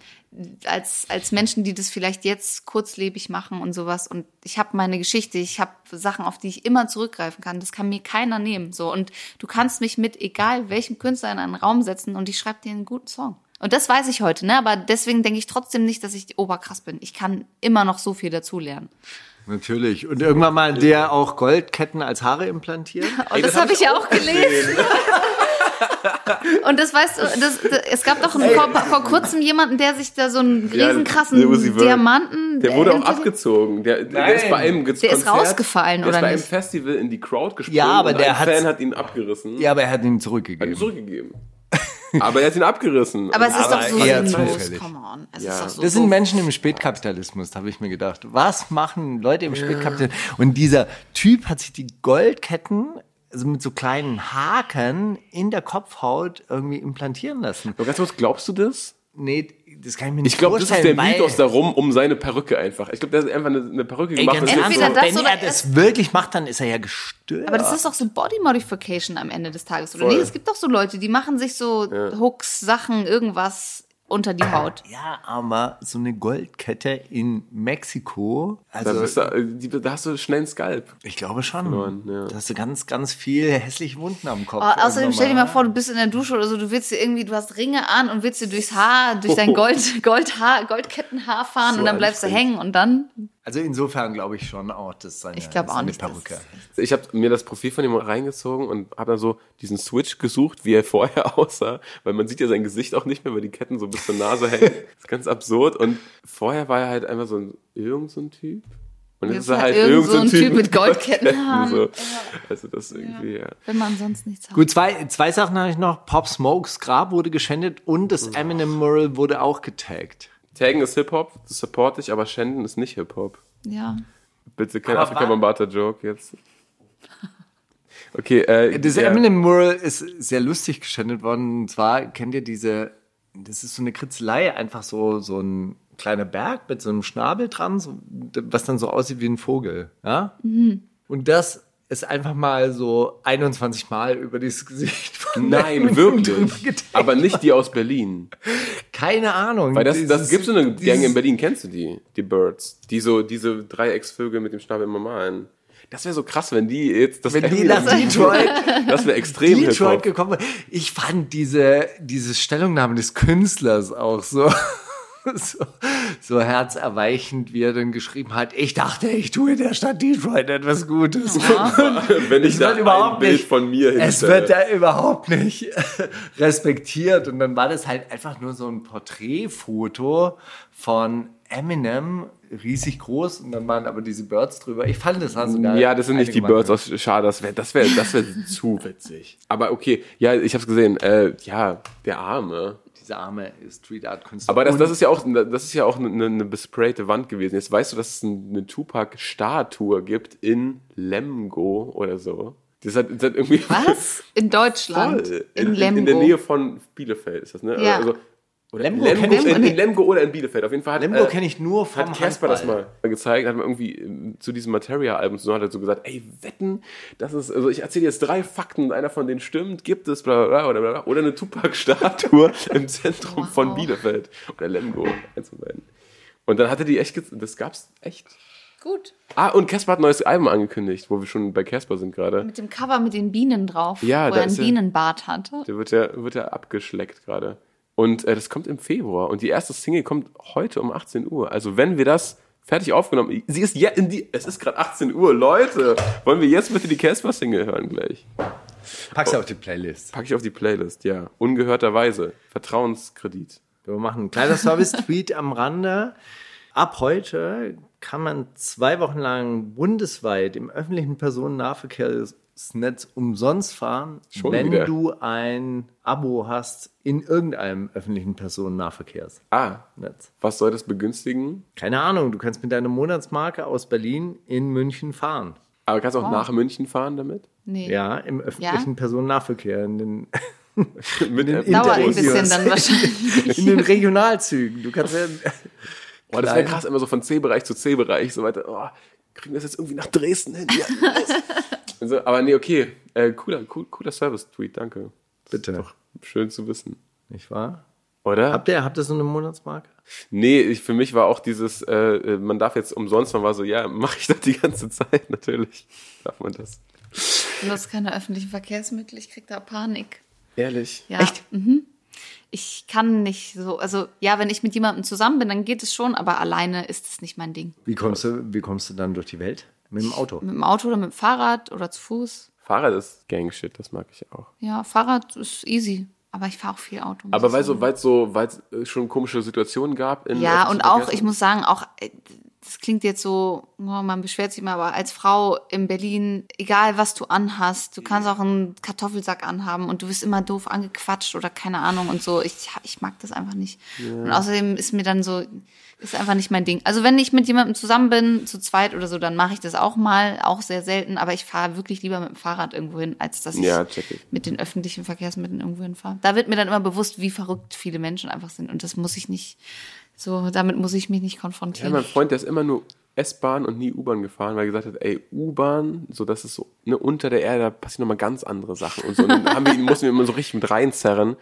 als, als Menschen, die das vielleicht jetzt kurzlebig machen und sowas. Und ich habe meine Geschichte, ich habe Sachen, auf die ich immer zurückgreifen kann. Das kann mir keiner nehmen. So Und du kannst mich mit egal welchem Künstler in einen Raum setzen und ich schreibe dir einen guten Song. Und das weiß ich heute, ne? Aber deswegen denke ich trotzdem nicht, dass ich oberkrass bin. Ich kann immer noch so viel dazulernen. Natürlich. Und irgendwann mal der auch Goldketten als Haare implantiert. Und das, habe ich ja auch gelesen. Und das weißt du, das, das, es gab doch vor, vor kurzem jemanden, der sich da so einen Ja, riesenkrassen der Vert. Diamanten. Der wurde auch abgezogen. Der, der ist bei einem Ge- Der ist Konzert, rausgefallen, der ist oder bei einem nicht? Festival in die Crowd gesprungen Ja, aber und der ein hat's- Fan hat ihn abgerissen. Ja, aber er hat ihn Hat ihn zurückgegeben. Aber er hat ihn abgerissen. Aber es ist Aber doch so eher zufällig. Come on. Es Ja. ist doch so Das sind. Menschen im Spätkapitalismus, da habe ich mir gedacht. Was machen Leute im Spätkapitalismus? Und dieser Typ hat sich die Goldketten, also mit so kleinen Haken in der Kopfhaut irgendwie implantieren lassen. Aber ganz kurz, glaubst du das? Nee, das kann ich mir nicht Ich glaube, das ist der Mythos darum, um seine Perücke einfach. Ich glaube, der hat einfach eine, eine Perücke Ey, gemacht. ganz ist Entweder so, das wenn oder er das wirklich macht, dann ist er ja gestört. Aber das ist doch so Body Modification am Ende des Tages, oder? Voll. Nee, es gibt doch so Leute, die machen sich so Hooks, Sachen, irgendwas unter die Haut. ja, aber so eine Goldkette in Mexiko, da, also bist du, äh, die- da hast du schnell einen Skalp. ich glaube schon. Verloren, ja. Da hast du ganz, ganz viel hässliche Wunden am Kopf. Oh, außerdem stell dir mal vor, du bist in der Dusche oder so, du willst dir irgendwie, du hast Ringe an und willst dir durchs Haar, durch dein Gold, Goldhaar, Goldkettenhaar fahren So und dann bleibst du hängen und dann, Also insofern glaube ich schon auch, dass seine, ich glaube auch seine nicht, Perücke. Ich habe mir das Profil von ihm reingezogen und habe dann so diesen Switch gesucht, wie er vorher aussah, weil man sieht ja sein Gesicht auch nicht mehr, weil die Ketten so bis zur Nase hängen. Das ist ganz absurd. Und vorher war er halt einfach so ein irgend so ein Typ. Und Jetzt halt irgend so ein Typ mit Goldkettenhaaren. So. Also das irgendwie, ja. wenn man sonst nichts hat. Gut, zwei, zwei Sachen habe ich noch. Pop Smokes Grab wurde geschändet und das Eminem Mural wurde auch getaggt. Taggen ist Hip-Hop, das support ich, aber Schänden ist nicht Hip-Hop. Ja. Bitte kein Aber Afrika wann- Bambata-Joke jetzt. Okay, äh, Das ja. Eminem Mural ist sehr lustig geschändet worden. Und zwar kennt ihr diese, das ist so eine Kritzelei, einfach so, so ein kleiner Berg mit so einem Schnabel dran, so, was dann so aussieht wie ein Vogel. Ja? Und das ist einfach mal so 21 Mal über dieses Gesicht von Nein, Eminem wirklich. Aber nicht die aus Berlin. Keine Ahnung. Weil das, das gibt so eine Gang in Berlin, kennst du die? Die Birds. Die so, diese Dreiecksvögel mit dem Schnabel immer malen. Das wäre so krass, wenn die jetzt das Wenn die nach Detroit Das wäre extrem Detroit gekommen. Ich fand diese, diese Stellungnahme des Künstlers auch so, so, so herzerweichend, wie er dann geschrieben hat, ich dachte, ich tue der Stadt Detroit etwas Gutes. Wenn ich Es da wird überhaupt ein Bild nicht- von mir Es hinstelle. wird da überhaupt nicht respektiert. Und dann war das halt einfach nur so ein Porträtfoto von Eminem, riesig groß. Und dann waren aber diese Birds drüber. Ich fand das also geil. Ja, das sind nicht die Birds aus Schade, das wäre das wär, das wär zu witzig. Aber okay, ja, ich hab's gesehen. Äh, ja, der Arme. Diese arme Street Art Künstler. Aber das, das ist ja auch, das ist ja auch eine, eine besprayte Wand gewesen. Jetzt weißt du, dass es eine Tupac-Statue gibt in Lemgo oder so. Das hat, das hat irgendwie Was? In Deutschland? Voll. In, in, Lemgo? in der Nähe von Bielefeld ist das, ne? Ja. Also, oder Lemgo Lemgo, ich- in, in Lemgo oder in Bielefeld. Auf jeden Fall hat, Lemgo kenne ich nur vom hat Casper das mal gezeigt, hat man irgendwie ähm, zu diesem Materia-Album so hat er so gesagt, ey, wetten, das ist, also ich erzähle jetzt drei Fakten, einer von denen stimmt, gibt es, bla, bla, bla, oder, bla, bla, oder eine Tupac-Statue im Zentrum von Wow. Bielefeld. Oder Lemgo, eins von beiden. Und dann hatte die echt, das gab's echt. Gut. Ah, und Casper hat ein neues Album angekündigt, wo wir schon bei Casper sind gerade. Mit dem Cover mit den Bienen drauf, Ja, wo er ein ist ja- Bienenbart hatte. Der wird ja, wird ja abgeschleckt gerade. Und äh, das kommt im Februar. Und die erste Single kommt heute um 18 Uhr. Also wenn wir das fertig aufgenommen, sie ist ja in die, es ist gerade 18 Uhr, Leute. Wollen wir jetzt bitte die Casper-Single hören gleich? Pack's auf die Playlist. Pack ich auf die Playlist, ja. Ungehörterweise. Vertrauenskredit. Wir machen einen kleiner Service-Tweet am Rande. ab heute kann man zwei Wochen lang bundesweit im öffentlichen Personennahverkehrsnetz umsonst fahren, Schon wenn wieder? du ein Abo hast in irgendeinem öffentlichen Personennahverkehrsnetz. Ah, was soll das begünstigen? Keine Ahnung, du kannst mit deiner Monatsmarke aus Berlin in München fahren. Aber kannst du auch nach München fahren damit? Nee. Ja, im öffentlichen Personennahverkehr, in den, Mit der Dauert ein bisschen dann wahrscheinlich. in den Regionalzügen. Du kannst ja, Boah, das wäre krass, immer so von C-Bereich zu C-Bereich, so weiter. Oh, kriegen wir das jetzt irgendwie nach Dresden hin? Ja, so, aber nee, okay. Äh, cooler, cool, cooler Service-Tweet, danke. bitte. Doch schön zu wissen. Nicht wahr? Oder? Habt ihr, habt ihr so eine Monatsmarke? Nee, ich, für mich war auch dieses, äh, äh, man darf jetzt umsonst, man war so, ja, mache ich das die ganze Zeit, natürlich. Darf man das. Du hast keine öffentlichen Verkehrsmittel, ich krieg da Panik. Ehrlich? Ja. Echt? Mhm. Ich kann nicht so, also ja, wenn ich mit jemandem zusammen bin, dann geht es schon, aber alleine ist es nicht mein Ding. Wie kommst du, wie kommst du dann durch die Welt? Mit dem Auto. Mit dem Auto oder mit dem Fahrrad oder zu Fuß. Fahrrad ist Gangshit, das mag ich auch. Ja, Fahrrad ist easy, aber ich fahre auch viel Auto. Aber weil so, weil es so, weil es äh, schon komische Situationen gab in Ja, und auch, ich muss sagen, auch, äh, das klingt jetzt so, oh, man beschwert sich mal, aber als Frau in Berlin, egal was du anhast, du kannst auch einen Kartoffelsack anhaben und du wirst immer doof angequatscht oder keine Ahnung und so. Ich, ich mag das einfach nicht. Und außerdem ist mir dann so, ist einfach nicht mein Ding. Also wenn ich mit jemandem zusammen bin, zu zweit oder so, dann mache ich das auch mal, auch sehr selten, aber ich fahre wirklich lieber mit dem Fahrrad irgendwo hin, als dass ich Ja, mit den öffentlichen Verkehrsmitteln irgendwo hinfahre. Da wird mir dann immer bewusst, wie verrückt viele Menschen einfach sind und das muss ich nicht, so, damit muss ich mich nicht Ja, konfrontieren. mein Freund, der ist immer nur S-Bahn und nie U-Bahn gefahren, weil er gesagt hat, ey, U-Bahn, so das ist so, ne, unter der Erde, da passieren nochmal ganz andere Sachen und so. Und dann haben wir ihn, mussten wir immer so richtig mit reinzerren.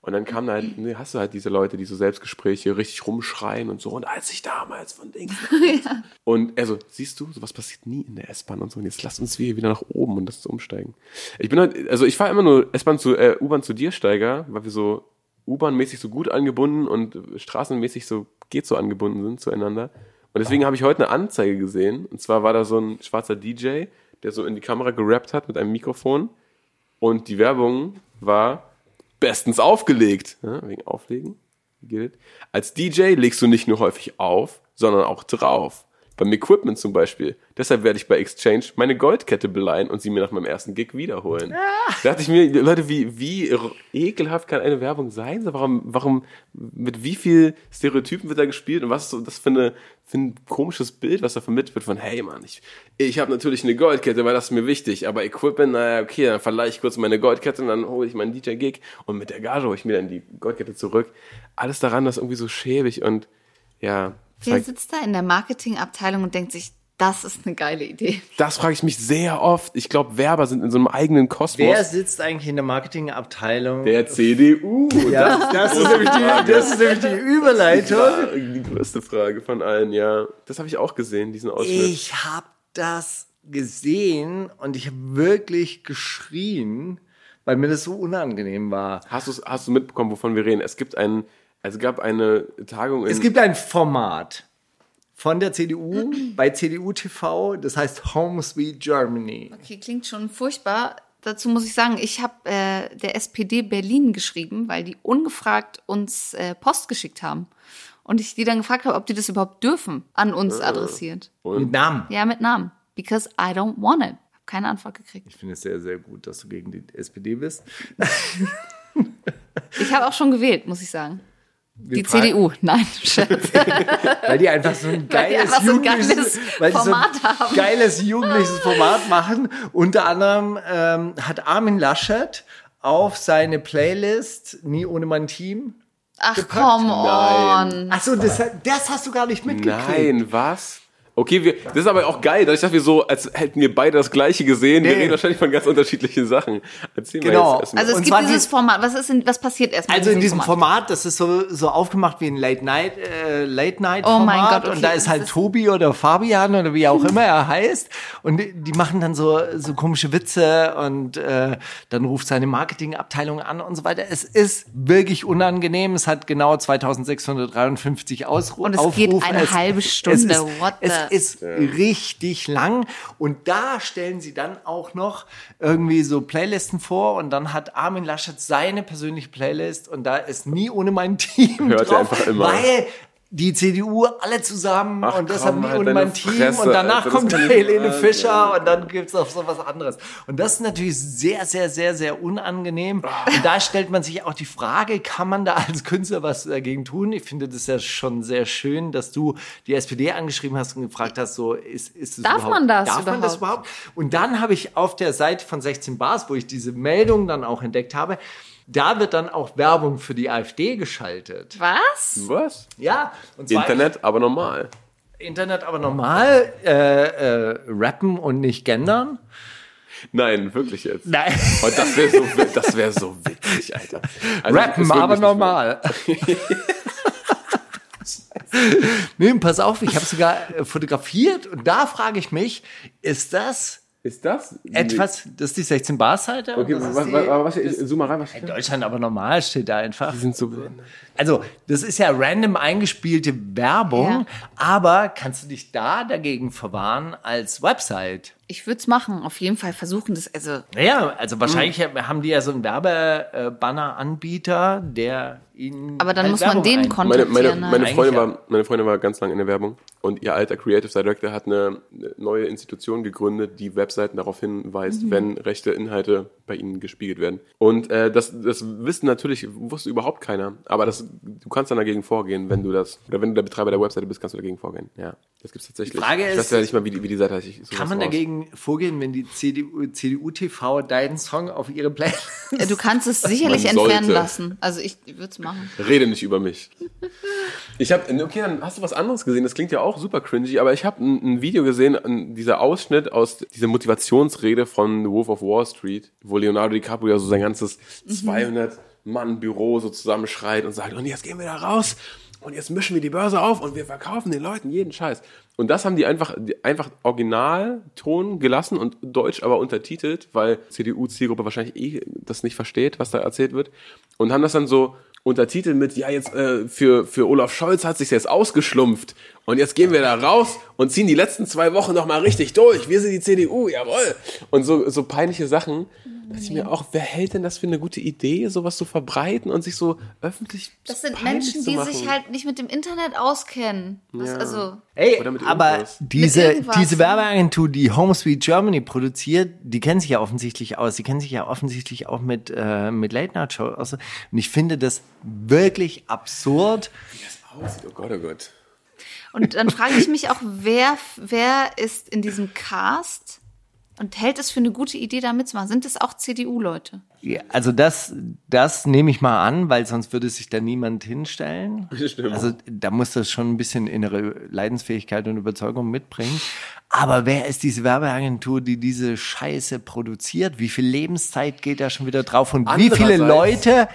Und dann kam da halt, ne, hast du halt diese Leute, die so Selbstgespräche richtig rumschreien und so. Und als ich damals von Dings. Und er so, siehst du, sowas passiert nie in der S-Bahn und so. Und jetzt lass uns wir wieder nach oben und das umsteigen. Ich bin halt, also ich fahre immer nur S-Bahn zu, äh, U-Bahn zu dir, Steiger, weil wir so U-Bahn-mäßig so gut angebunden und straßenmäßig so geht so angebunden sind zueinander. Und deswegen habe ich heute eine Anzeige gesehen. Und zwar war da so ein schwarzer DJ, der so in die Kamera gerappt hat mit einem Mikrofon. Und die Werbung war bestens aufgelegt. Ja, wegen Auflegen. Gilt. Als DJ legst du nicht nur häufig auf, sondern auch drauf. Beim Equipment zum Beispiel. Deshalb werde ich bei Exchange meine Goldkette beleihen und sie mir nach meinem ersten Gig wiederholen. Da dachte ich mir, Leute, wie, wie ekelhaft kann eine Werbung sein? Warum, warum, mit wie viel Stereotypen wird da gespielt und was ist so das für, eine, für ein komisches Bild, was da vermittelt wird von, hey Mann, ich, ich habe natürlich eine Goldkette, weil das ist mir wichtig, aber Equipment, naja, okay, dann verleihe ich kurz meine Goldkette und dann hole ich meinen DJ-Gig und mit der Gage hole ich mir dann die Goldkette zurück. Alles daran, das ist irgendwie so schäbig und ja, Wer sitzt da in der Marketingabteilung und denkt sich, das ist eine geile Idee. das frage ich mich sehr oft. Ich glaube, Werber sind in so einem eigenen Kosmos. Wer sitzt eigentlich in der Marketingabteilung? der CDU. ja, das, ist nämlich die, das ist nämlich die Überleitung. Ja, die größte Frage von allen, ja. Das habe ich auch gesehen, diesen Ausschnitt. Ich habe das gesehen und ich habe wirklich geschrien, weil mir das so unangenehm war. Hast du hast du mitbekommen, wovon wir reden? Es gibt einen, es gab eine Tagung in Es gibt ein Format von der CDU bei CDU TV, das heißt Home Sweet Germany. Okay, klingt schon furchtbar. Dazu muss ich sagen, ich habe äh, der SPD Berlin geschrieben, weil die ungefragt uns äh, Post geschickt haben. Und ich die dann gefragt habe, ob die das überhaupt dürfen, an uns adressiert. Mit Namen. Ja, mit Namen. Because I don't want it. Hab keine Antwort gekriegt. Ich finde es sehr, sehr gut, dass du gegen die SPD bist. Ich habe auch schon gewählt, muss ich sagen. Die CDU. Nein, Scherz. Weil die einfach so ein Weil die geiles, einfach so ein jugendliches, geiles weil die so Format ein haben. geiles jugendliches Format machen. Unter anderem ähm, hat Armin Laschet auf seine Playlist Nie ohne mein Team. Ach, Gepackt? come on. Achso, das, das hast du gar nicht mitgekriegt. Nein, was? Okay, wir, das ist aber auch geil, dadurch, dass wir so, als hätten wir beide das Gleiche gesehen. Wir Nee. reden wahrscheinlich von ganz unterschiedlichen Sachen. Erzähl Genau. mal jetzt erstmal. Also es Und gibt dieses die- Format. Was ist in, was passiert erstmal? Also in diesem Format, das ist so, so aufgemacht wie ein Late Night, äh, Late Night Oh Format. mein Gott, okay, und da ist halt ist- Tobi oder Fabian oder wie auch immer er heißt. Und die, die machen dann so, so komische Witze und äh, dann ruft seine Marketingabteilung an und so weiter. Es ist wirklich unangenehm. Es hat genau 2653 Ausrufe. Und es geht eine halbe Stunde. Es ist, What es the- ist richtig lang. Und da stellen sie dann auch noch irgendwie so Playlisten vor und dann hat Armin Laschet seine persönliche Playlist und da ist nie ohne mein Team Hört er drauf, einfach immer. weil die CDU alle zusammen Ach, und das komm, haben die halt und mein Team Fresse, und danach Alter, kommt Helene. Fischer und dann gibt's auch so was anderes. Und das ist natürlich sehr, sehr, sehr, sehr unangenehm. Und da stellt man sich auch die Frage, kann man da als Künstler was dagegen tun? Ich finde das ja schon sehr schön, dass du die SPD angeschrieben hast und gefragt hast, so ist, ist es Darf überhaupt, man das darf man das überhaupt? überhaupt? Und dann habe ich auf der Seite von 16 Bars, wo ich diese Meldung dann auch entdeckt habe, da wird dann auch Werbung für die AfD geschaltet. Was? Was? Ja, und zwar Internet, aber normal. Internet aber normal äh, äh, rappen und nicht gendern. Nein, wirklich jetzt. Nein. Und das wäre so, das wär so witzig, Alter. Also, rappen, aber normal. nee, pass auf, ich habe sogar äh, fotografiert und da frage ich mich, ist das Ist das? etwas, das ist die 16 Bar Seite? Okay, das was, die, was, was, zoom mal rein, was in Deutschland aber normal steht da einfach. Die sind so behindert. Also, das ist ja random eingespielte Werbung, Ja. aber kannst du dich da dagegen verwahren als Website? Ich würde es machen, auf jeden Fall versuchen, das, also, Naja, also wahrscheinlich haben die ja so einen Werbebanner-Anbieter, der ihnen. aber dann halt muss man Werbung den ein- Meine, kontaktieren. meine, halt. meine, Freundin war, meine Freundin war ganz lange in der Werbung und ihr alter Creative Director hat eine neue Institution gegründet, die Webseiten darauf hinweist, Mhm. wenn rechte Inhalte bei ihnen gespiegelt werden. Und äh, das, das wissen natürlich, wusste überhaupt keiner. Aber das, du kannst dann dagegen vorgehen, wenn du das, oder wenn du der Betreiber der Webseite bist, kannst du dagegen vorgehen. Ja, das gibt's tatsächlich. Frage ich ist- weiß ja nicht mal, wie die, wie die Seite heißt. Kann man raus. dagegen vorgehen, wenn die CDU, CDU TV deinen Song auf ihre Playlist? Du kannst es sicherlich Man entfernen sollte. lassen. Also ich würde es machen. Rede nicht über mich. Ich habe, okay, dann hast du was anderes gesehen. Das klingt ja auch super cringy, aber ich habe ein, ein Video gesehen, ein, dieser Ausschnitt aus dieser Motivationsrede von The Wolf of Wall Street, wo Leonardo DiCaprio ja so sein ganzes 200 Mann Büro so zusammenschreit und sagt, und jetzt gehen wir da raus und jetzt mischen wir die Börse auf und wir verkaufen den Leuten jeden Scheiß. Und das haben die einfach, einfach Originalton gelassen und Deutsch aber untertitelt, weil CDU-Zielgruppe wahrscheinlich eh das nicht versteht, was da erzählt wird. Und haben das dann so untertitelt mit, ja, jetzt äh, für, für Olaf Scholz hat sich jetzt ausgeschlumpft. Und jetzt gehen wir da raus und ziehen die letzten zwei Wochen noch mal richtig durch. Wir sind die CDU, jawohl. Und so, so peinliche Sachen. Da dachte ich mir auch, wer hält denn das für eine gute Idee, sowas zu verbreiten und sich so öffentlich Das sind Menschen, die sich halt nicht mit dem Internet auskennen. Das, Also, Ey, aber diese, diese Werbeagentur, die Home Sweet Germany produziert, die kennen sich ja offensichtlich aus. Die kennen sich ja offensichtlich auch mit, äh, mit Late Night Show aus. Und ich finde das wirklich absurd. aussieht. Oh Gott, oh Gott. und dann frage ich mich auch, wer, wer ist in diesem Cast und hält es für eine gute Idee, da mitzumachen? Sind es auch CDU-Leute? Ja, also das, das nehme ich mal an, weil sonst würde sich da niemand hinstellen. Stimmt. Also da muss das schon ein bisschen innere Leidensfähigkeit und Überzeugung mitbringen. Aber wer ist diese Werbeagentur, die diese Scheiße produziert? Wie viel Lebenszeit geht da schon wieder drauf? Und wie viele Leute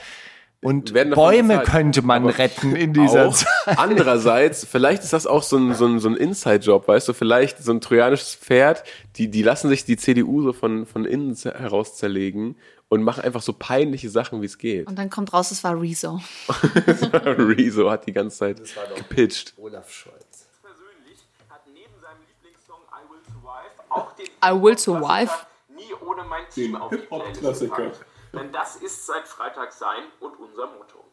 und Bäume könnte man Aber retten in dieser auch. Zeit? Andererseits, vielleicht ist das auch so ein, so ein, so ein Inside-Job, weißt du, vielleicht so ein trojanisches Pferd, die, die lassen sich die CDU so von, von innen heraus zerlegen und machen einfach so peinliche Sachen, wie es geht. Und dann kommt raus, es war Rezo. Rezo hat die ganze Zeit gepitcht. Olaf Scholz. persönlich hat neben seinem Lieblingssong I Will Survive auch den I Will Survive. nie ohne mein Team auf die Playlist gepackt. Denn das ist seit Freitag sein und unser Motto.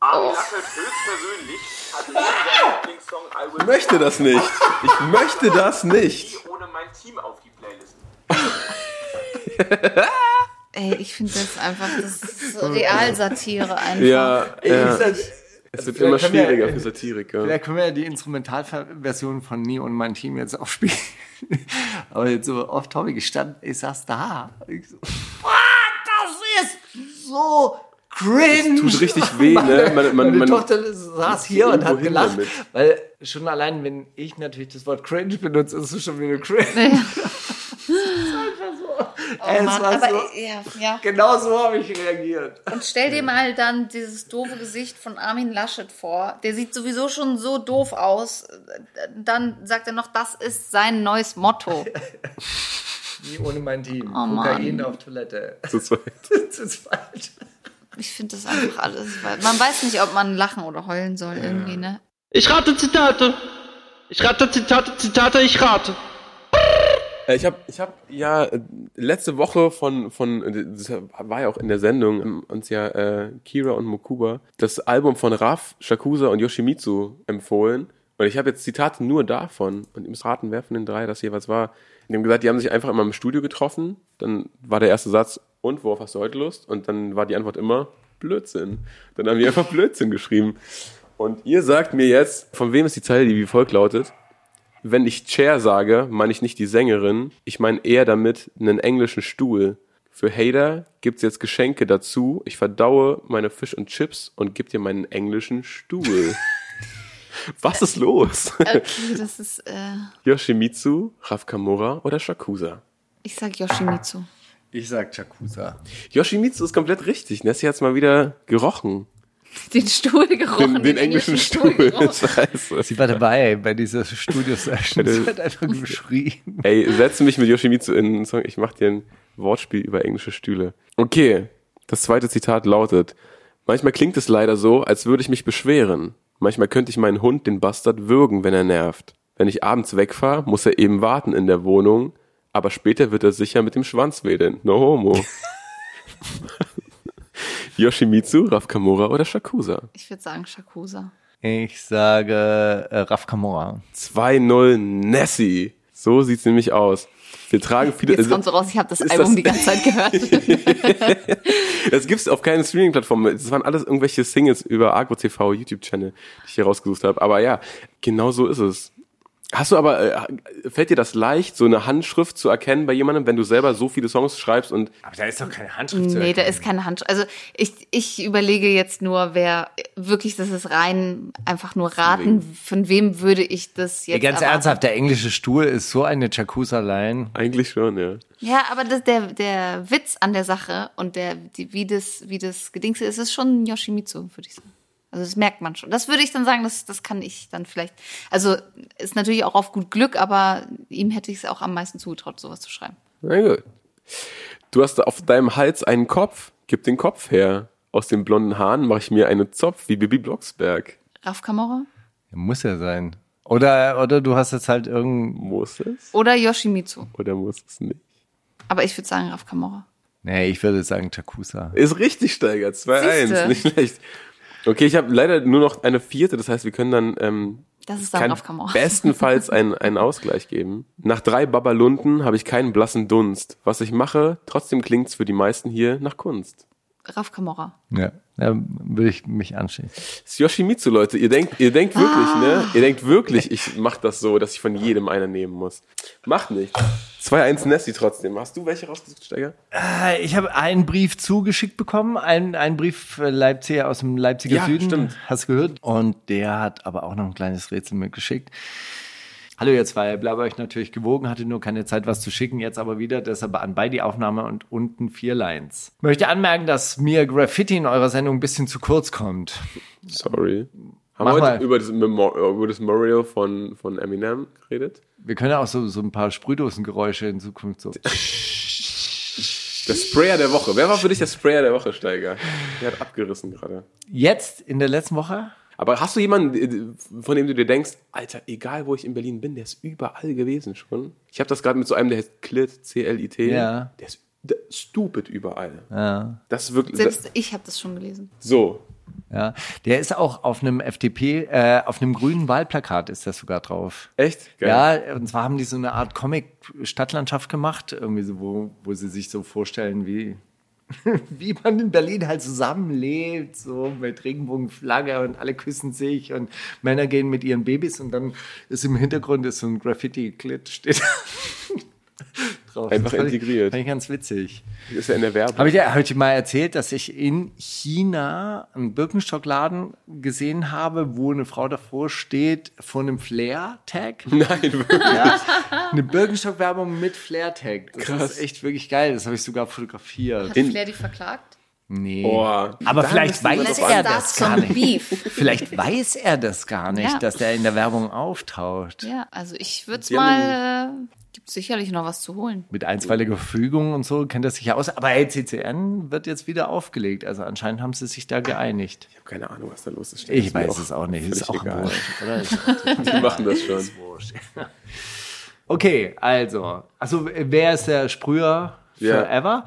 Armin Laschet höchstpersönlich hat seinem Lieblingssong I Will Ich möchte das nicht. Ich möchte das nicht. nie ohne mein Team auf die Playlist Ey, ich finde das einfach, das ist so Realsatire einfach. Ja, ja. Es wird immer können wir- schwieriger für Satiriker. Vielleicht können wir ja die Instrumentalversion von Nie und mein Team jetzt auch spielen. Aber jetzt so oft topic, ich saß da. Ich so, "Boah, das ist so cringe. Tut richtig weh, ne? Man, man, Meine Tochter saß hier und hat gelacht, damit. weil schon allein, wenn ich natürlich das Wort cringe benutze, ist es schon wieder cringe. es einfach so. es Mann, war aber so ja, ja. genau so habe ich reagiert. Und stell dir mal dann dieses doofe Gesicht von Armin Laschet vor. Der sieht sowieso schon so doof aus. Dann sagt er noch, das ist sein neues Motto. Nie ohne mein Team. Oh, Kokain Mann. auf Toilette. zu zweit. das ist falsch. Ich finde das einfach alles. weil Man weiß nicht, ob man lachen oder heulen soll irgendwie, ne? Ich rate Zitate. Ich rate Zitate, Zitate, ich rate. Äh, Ich habe ich hab ja äh, letzte Woche von, von, äh, das war ja auch in der Sendung, ähm, uns ja äh, Kira und Mokuba das Album von Raf, Shakusa und Yoshimitsu empfohlen. Und ich habe jetzt Zitate nur davon. Und ihr müsst raten, wer von den drei das jeweils war. Die haben gesagt, die haben sich einfach immer im Studio getroffen. Dann war der erste Satz, und worauf hast du heute Lust? Und dann war die Antwort immer, Blödsinn. Dann haben die einfach Blödsinn geschrieben. Und ihr sagt mir jetzt, von wem ist die Zeile, die wie folgt lautet? Wenn ich Chair sage, meine ich nicht die Sängerin, ich meine eher damit einen englischen Stuhl. Für Hater gibt's jetzt Geschenke dazu. Ich verdaue meine Fisch und Chips und gib dir meinen englischen Stuhl. Was ist los? Okay, das ist, äh, Yoshimitsu, Raf Kamura oder Shakusa? ich sag Yoshimitsu. Ich sag Chakusa. Yoshimitsu ist komplett richtig. Nessie hat's mal wieder gerochen. Den Stuhl gerochen. Den, den englischen Stuhl. gerochen. Scheiße. Sie war dabei bei dieser Studio-Session. Sie hat einfach geschrien. Ey, setze mich mit Yoshimitsu in einen Song. Ich mach dir ein Wortspiel über englische Stühle. Okay, das zweite Zitat lautet: Manchmal klingt es leider so, als würde ich mich beschweren. Manchmal könnte ich meinen Hund, den Bastard, würgen, wenn er nervt. Wenn ich abends wegfahre, muss er eben warten in der Wohnung, aber später wird er sicher mit dem Schwanz wedeln. No homo. Yoshimitsu, Raf Kamura oder Shakusa? Ich würde sagen Shakusa. Ich sage äh, Raf Kamora. 2-0 Nessie. So sieht's nämlich aus. Wir tragen viele. Jetzt kommt so raus, ich habe das Album das- die ganze Zeit gehört. Das gibt's auf keinen Streaming-Plattformen. Das waren alles irgendwelche Singles über Agro TV, YouTube-Channel, die ich hier rausgesucht habe. Aber ja, genau so ist es. Hast du aber, äh, fällt dir das leicht, so eine Handschrift zu erkennen bei jemandem, wenn du selber so viele Songs schreibst und Aber da ist doch keine Handschrift zu nee, da erkennen. ist keine Hand. Also ich, ich überlege jetzt nur, wer wirklich, das ist rein einfach nur raten, von wem würde ich das Ja, jetzt ganz erwarten. ernsthaft, der englische Stuhl ist so eine Chakusa-Line. eigentlich schon, ja. Ja, aber das, der, der Witz an der Sache und der, die, wie das, wie das Gedingse ist, ist schon Yoshimitsu, würde ich sagen. Also das merkt man schon. Das würde ich dann sagen, das, das kann ich dann vielleicht. Also ist natürlich auch auf gut Glück, aber ihm hätte ich es auch am meisten zugetraut, sowas zu schreiben. Na gut. Du hast auf deinem Hals einen Kopf, gib den Kopf her. Aus den blonden Haaren mache ich mir einen Zopf wie Bibi Blocksberg. Raf Kamora Muss ja sein. Oder, oder du hast jetzt halt irgend. Muss es oder Yoshimitsu. oder muss es nicht? Aber ich würde sagen Raf Kamora. Nee, ich würde sagen Chakusa. Ist richtig, Steiger. 2-1. Siehste. Nicht schlecht. Okay, ich habe leider nur noch eine vierte, das heißt, wir können dann ähm, Das ist dann kann bestenfalls einen, einen Ausgleich geben. Nach drei Babalunden habe ich keinen blassen Dunst. Was ich mache, trotzdem klingt's für die meisten hier nach Kunst. Raf Kamora. Ja, da würde ich mich anschließen. Das ist Yoshimitsu, Leute. Ihr denkt, ihr denkt wirklich, ne? Ihr denkt wirklich, ich mache das so, dass ich von jedem einer nehmen muss. Macht nicht. 2-1 Nessie trotzdem. Hast du welche rausgesucht, Steiger? Äh, Ich habe einen Brief zugeschickt bekommen, einen, einen Brief äh, Leipziger aus dem Leipziger Ja, Süden. stimmt. Hast du gehört? Und der hat aber auch noch ein kleines Rätsel mitgeschickt. Hallo ihr zwei, bleibe euch natürlich gewogen, hatte nur keine Zeit, was zu schicken, jetzt aber wieder, deshalb anbei die Aufnahme und unten vier Lines. Möchte anmerken, dass mir Graffiti in eurer Sendung ein bisschen zu kurz kommt. Sorry. Haben Mach wir heute über das, über das Memorial von, von Eminem geredet? Wir können ja auch so, so ein paar Sprühdosengeräusche in Zukunft so. Der Sprayer der Woche. Wer war für dich der Sprayer der Woche, Steiger? Der hat abgerissen gerade. Jetzt in der letzten Woche Aber hast du jemanden, äh, von dem du dir denkst, Alter, egal wo ich in Berlin bin, der ist überall gewesen schon? Ich habe das gerade mit so einem, der heißt Clit, C-L-I-T. Ja. Der ist der ist stupid überall. Ja. Das ist wirklich. Selbst ich habe das schon gelesen. so. Ja, der ist auch auf einem FDP, äh, auf einem grünen Wahlplakat ist das sogar drauf. Echt? Geil. Ja, und zwar haben die so eine Art Comic-Stadtlandschaft gemacht, irgendwie so, wo, wo sie sich so vorstellen, wie, wie man in Berlin halt zusammenlebt, so mit Regenbogenflagge und alle küssen sich und Männer gehen mit ihren Babys und dann ist im Hintergrund ist so ein Graffiti-Klit steht drauf. Einfach Das fand ich- integriert. Fand ich ganz witzig. Ist ja in der Werbung. Habe ich dir hab ich dir mal erzählt, dass ich in China einen Birkenstockladen gesehen habe, wo eine Frau davor steht vor einem Flair-Tag? Nein, wirklich. Eine Birkenstock-Werbung mit Flair-Tag. Das Krass. ist echt wirklich geil. Das habe ich sogar fotografiert. Hat In- Flair die verklagt? Nee. Boah. Aber vielleicht weiß er das gar nicht. Beef. Vielleicht weiß er das gar nicht, Ja. dass der in der Werbung auftaucht. Ja, also ich würde es mal, äh, gibt sicherlich noch was zu holen. Mit einstweiliger Verfügung und so kennt er sich ja aus. Aber hey, CCN wird jetzt wieder aufgelegt. Also anscheinend haben sie sich da geeinigt. Ich habe keine Ahnung, was da los ist. Ich weiß es auch nicht. Ist auch egal. wurscht, oder? Die machen das schon. wurscht. Okay, also, also wer ist der Sprüher forever?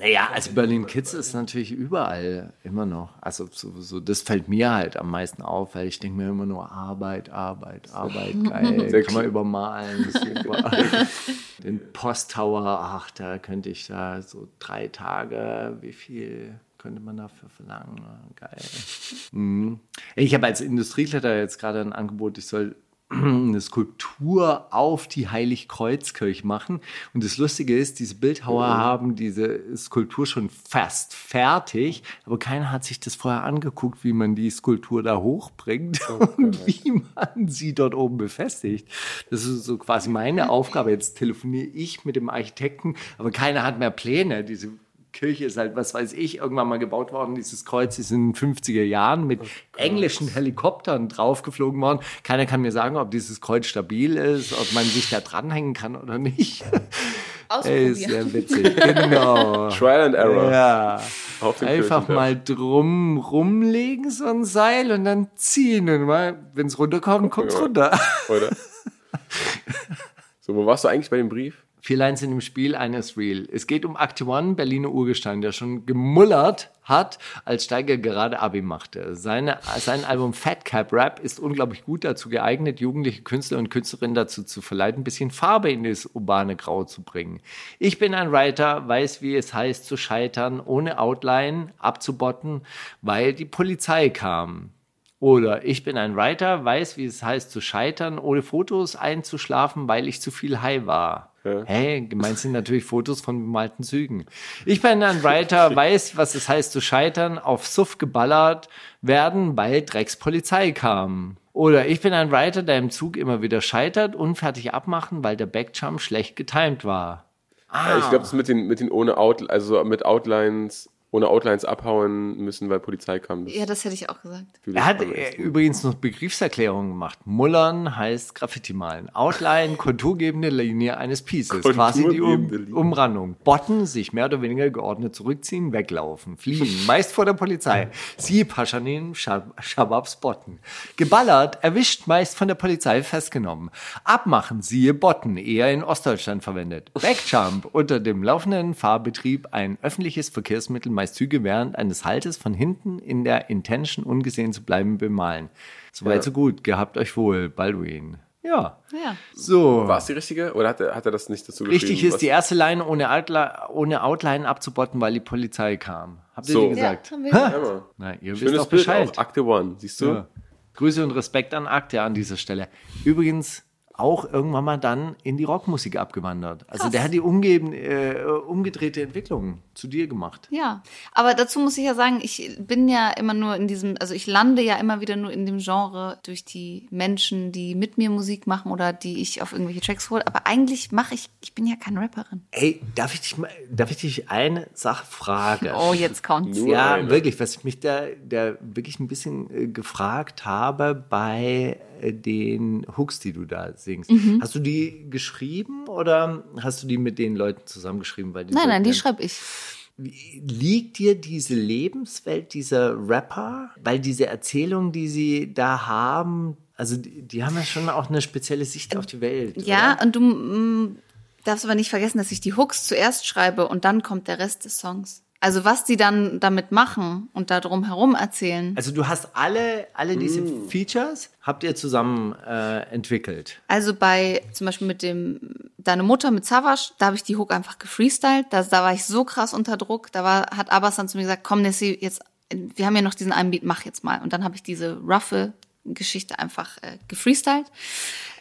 Naja, also Berlin Kids ist natürlich überall immer noch. Also so, das fällt mir halt am meisten auf, weil ich denke mir immer nur Arbeit, Arbeit, Arbeit, geil. Sehr Kann man übermalen. überall. Den Posttower, ach, da könnte ich da so drei Tage, wie viel könnte man dafür verlangen? Geil. Mhm. Ich habe als Industriekletter jetzt gerade ein Angebot, ich soll eine Skulptur auf die Heiligkreuzkirche machen. Und das Lustige ist, diese Bildhauer haben diese Skulptur schon fast fertig, aber keiner hat sich das vorher angeguckt, wie man die Skulptur da hochbringt und wie man sie dort oben befestigt. Das ist so quasi meine Aufgabe. Jetzt telefoniere ich mit dem Architekten, aber keiner hat mehr Pläne. Diese Kirche ist halt, was weiß ich, irgendwann mal gebaut worden. Dieses Kreuz ist in den 50er Jahren mit englischen Helikoptern draufgeflogen worden. Keiner kann mir sagen, ob dieses Kreuz stabil ist, ob man sich da dranhängen kann oder nicht. Ey, ist sehr witzig. Genau. Trial and Error. Ja. Einfach mal drum rumlegen, so ein Seil und dann ziehen. Und mal, wenn es runterkommt, kommt es Ja. runter. Oder? so, wo warst du eigentlich bei dem Brief? Vier Lines in dem Spiel, eines real. Es geht um Act One, Berliner Urgestein, der schon gemullert hat, als Steiger gerade Abi machte. Seine, sein Album Fat Cap Rap ist unglaublich gut dazu geeignet, jugendliche Künstler und Künstlerinnen dazu zu verleiten, ein bisschen Farbe in das urbane Grau zu bringen. Ich bin ein Writer, weiß, wie es heißt zu scheitern, ohne Outline abzubotten, weil die Polizei kam. Oder ich bin ein Writer, weiß, wie es heißt zu scheitern, ohne Fotos einzuschlafen, weil ich zu viel high war. Hey, gemeint sind natürlich Fotos von bemalten Zügen. Ich bin ein Writer, weiß, was es heißt zu scheitern, auf Suff geballert werden, weil Dreckspolizei kam. Oder ich bin ein Writer, der im Zug immer wieder scheitert, unfertig abmachen, weil der Backjump schlecht getimed war. Ja, ich glaube, das mit den, mit den ohne Out, also mit Outlines, ohne Outlines abhauen müssen, weil Polizei kam. Das Ja, das hätte ich auch gesagt. Er hat äh, übrigens noch Begriffserklärungen gemacht. Mullern heißt Graffiti malen. Outline, konturgebende Linie eines Pieces. Quasi die um. Umrandung. Botten, sich mehr oder weniger geordnet zurückziehen, weglaufen, fliehen. Meist vor der Polizei. Sie Paschanin, Schab Shababs Botten. Geballert, erwischt, meist von der Polizei festgenommen. Abmachen, siehe Botten, eher in Ostdeutschland verwendet. Backjump, unter dem laufenden Fahrbetrieb ein öffentliches Verkehrsmittel, meist Züge während eines Haltes von hinten in der Intention ungesehen zu bleiben bemalen. Soweit Ja. so gut. Gehabt euch wohl, Balduin. Ja. Ja. So. War es die richtige? Oder hat er, hat er das nicht dazu geschrieben? Richtig ist was- die erste Line ohne, Outline, ohne Outline abzubotten, weil die Polizei kam. Habt ihr So. die gesagt? Ja, haben wir Mann. Na, ihr wisst Schönes doch Bild Bescheid. auch. Akte One, siehst du? Ja. Grüße und Respekt an Akte an dieser Stelle. Übrigens auch irgendwann mal dann in die Rockmusik abgewandert. Also der hat die umgeben, äh, umgedrehte Entwicklung zu dir gemacht. Ja, aber dazu muss ich ja sagen, ich bin ja immer nur in diesem, also ich lande ja immer wieder nur in dem Genre durch die Menschen, die mit mir Musik machen oder die ich auf irgendwelche Tracks hole. Aber eigentlich mache ich, ich bin ja keine Rapperin. Ey, darf ich dich, mal, darf ich dich eine Sache fragen? Oh, jetzt kommt's. Nur ja, eine. wirklich, was ich mich da, da wirklich ein bisschen äh, gefragt habe bei den Hooks, die du da singst. Mhm. Hast du die geschrieben oder hast du die mit den Leuten zusammengeschrieben? Weil Nein, nein, die schreibe ich. Liegt dir diese Lebenswelt dieser Rapper, weil diese Erzählungen, die sie da haben, also die, die haben ja schon auch eine spezielle Sicht auf die Welt. Ja, oder? und du mm, darfst aber nicht vergessen, dass ich die Hooks zuerst schreibe und dann kommt der Rest des Songs. Also was die dann damit machen und da drum herum erzählen. Also du hast alle, alle diese Mm. Features, habt ihr zusammen äh, entwickelt. Also bei zum Beispiel mit dem Deine Mutter mit Savage, da habe ich die Hook einfach gefreestylt. Da, da war ich so krass unter Druck. Da war, hat Abbas dann zu mir gesagt, komm Nessie, jetzt, wir haben ja noch diesen einen Beat, mach jetzt mal. Und dann habe ich diese roughe Geschichte einfach äh, gefreestylt.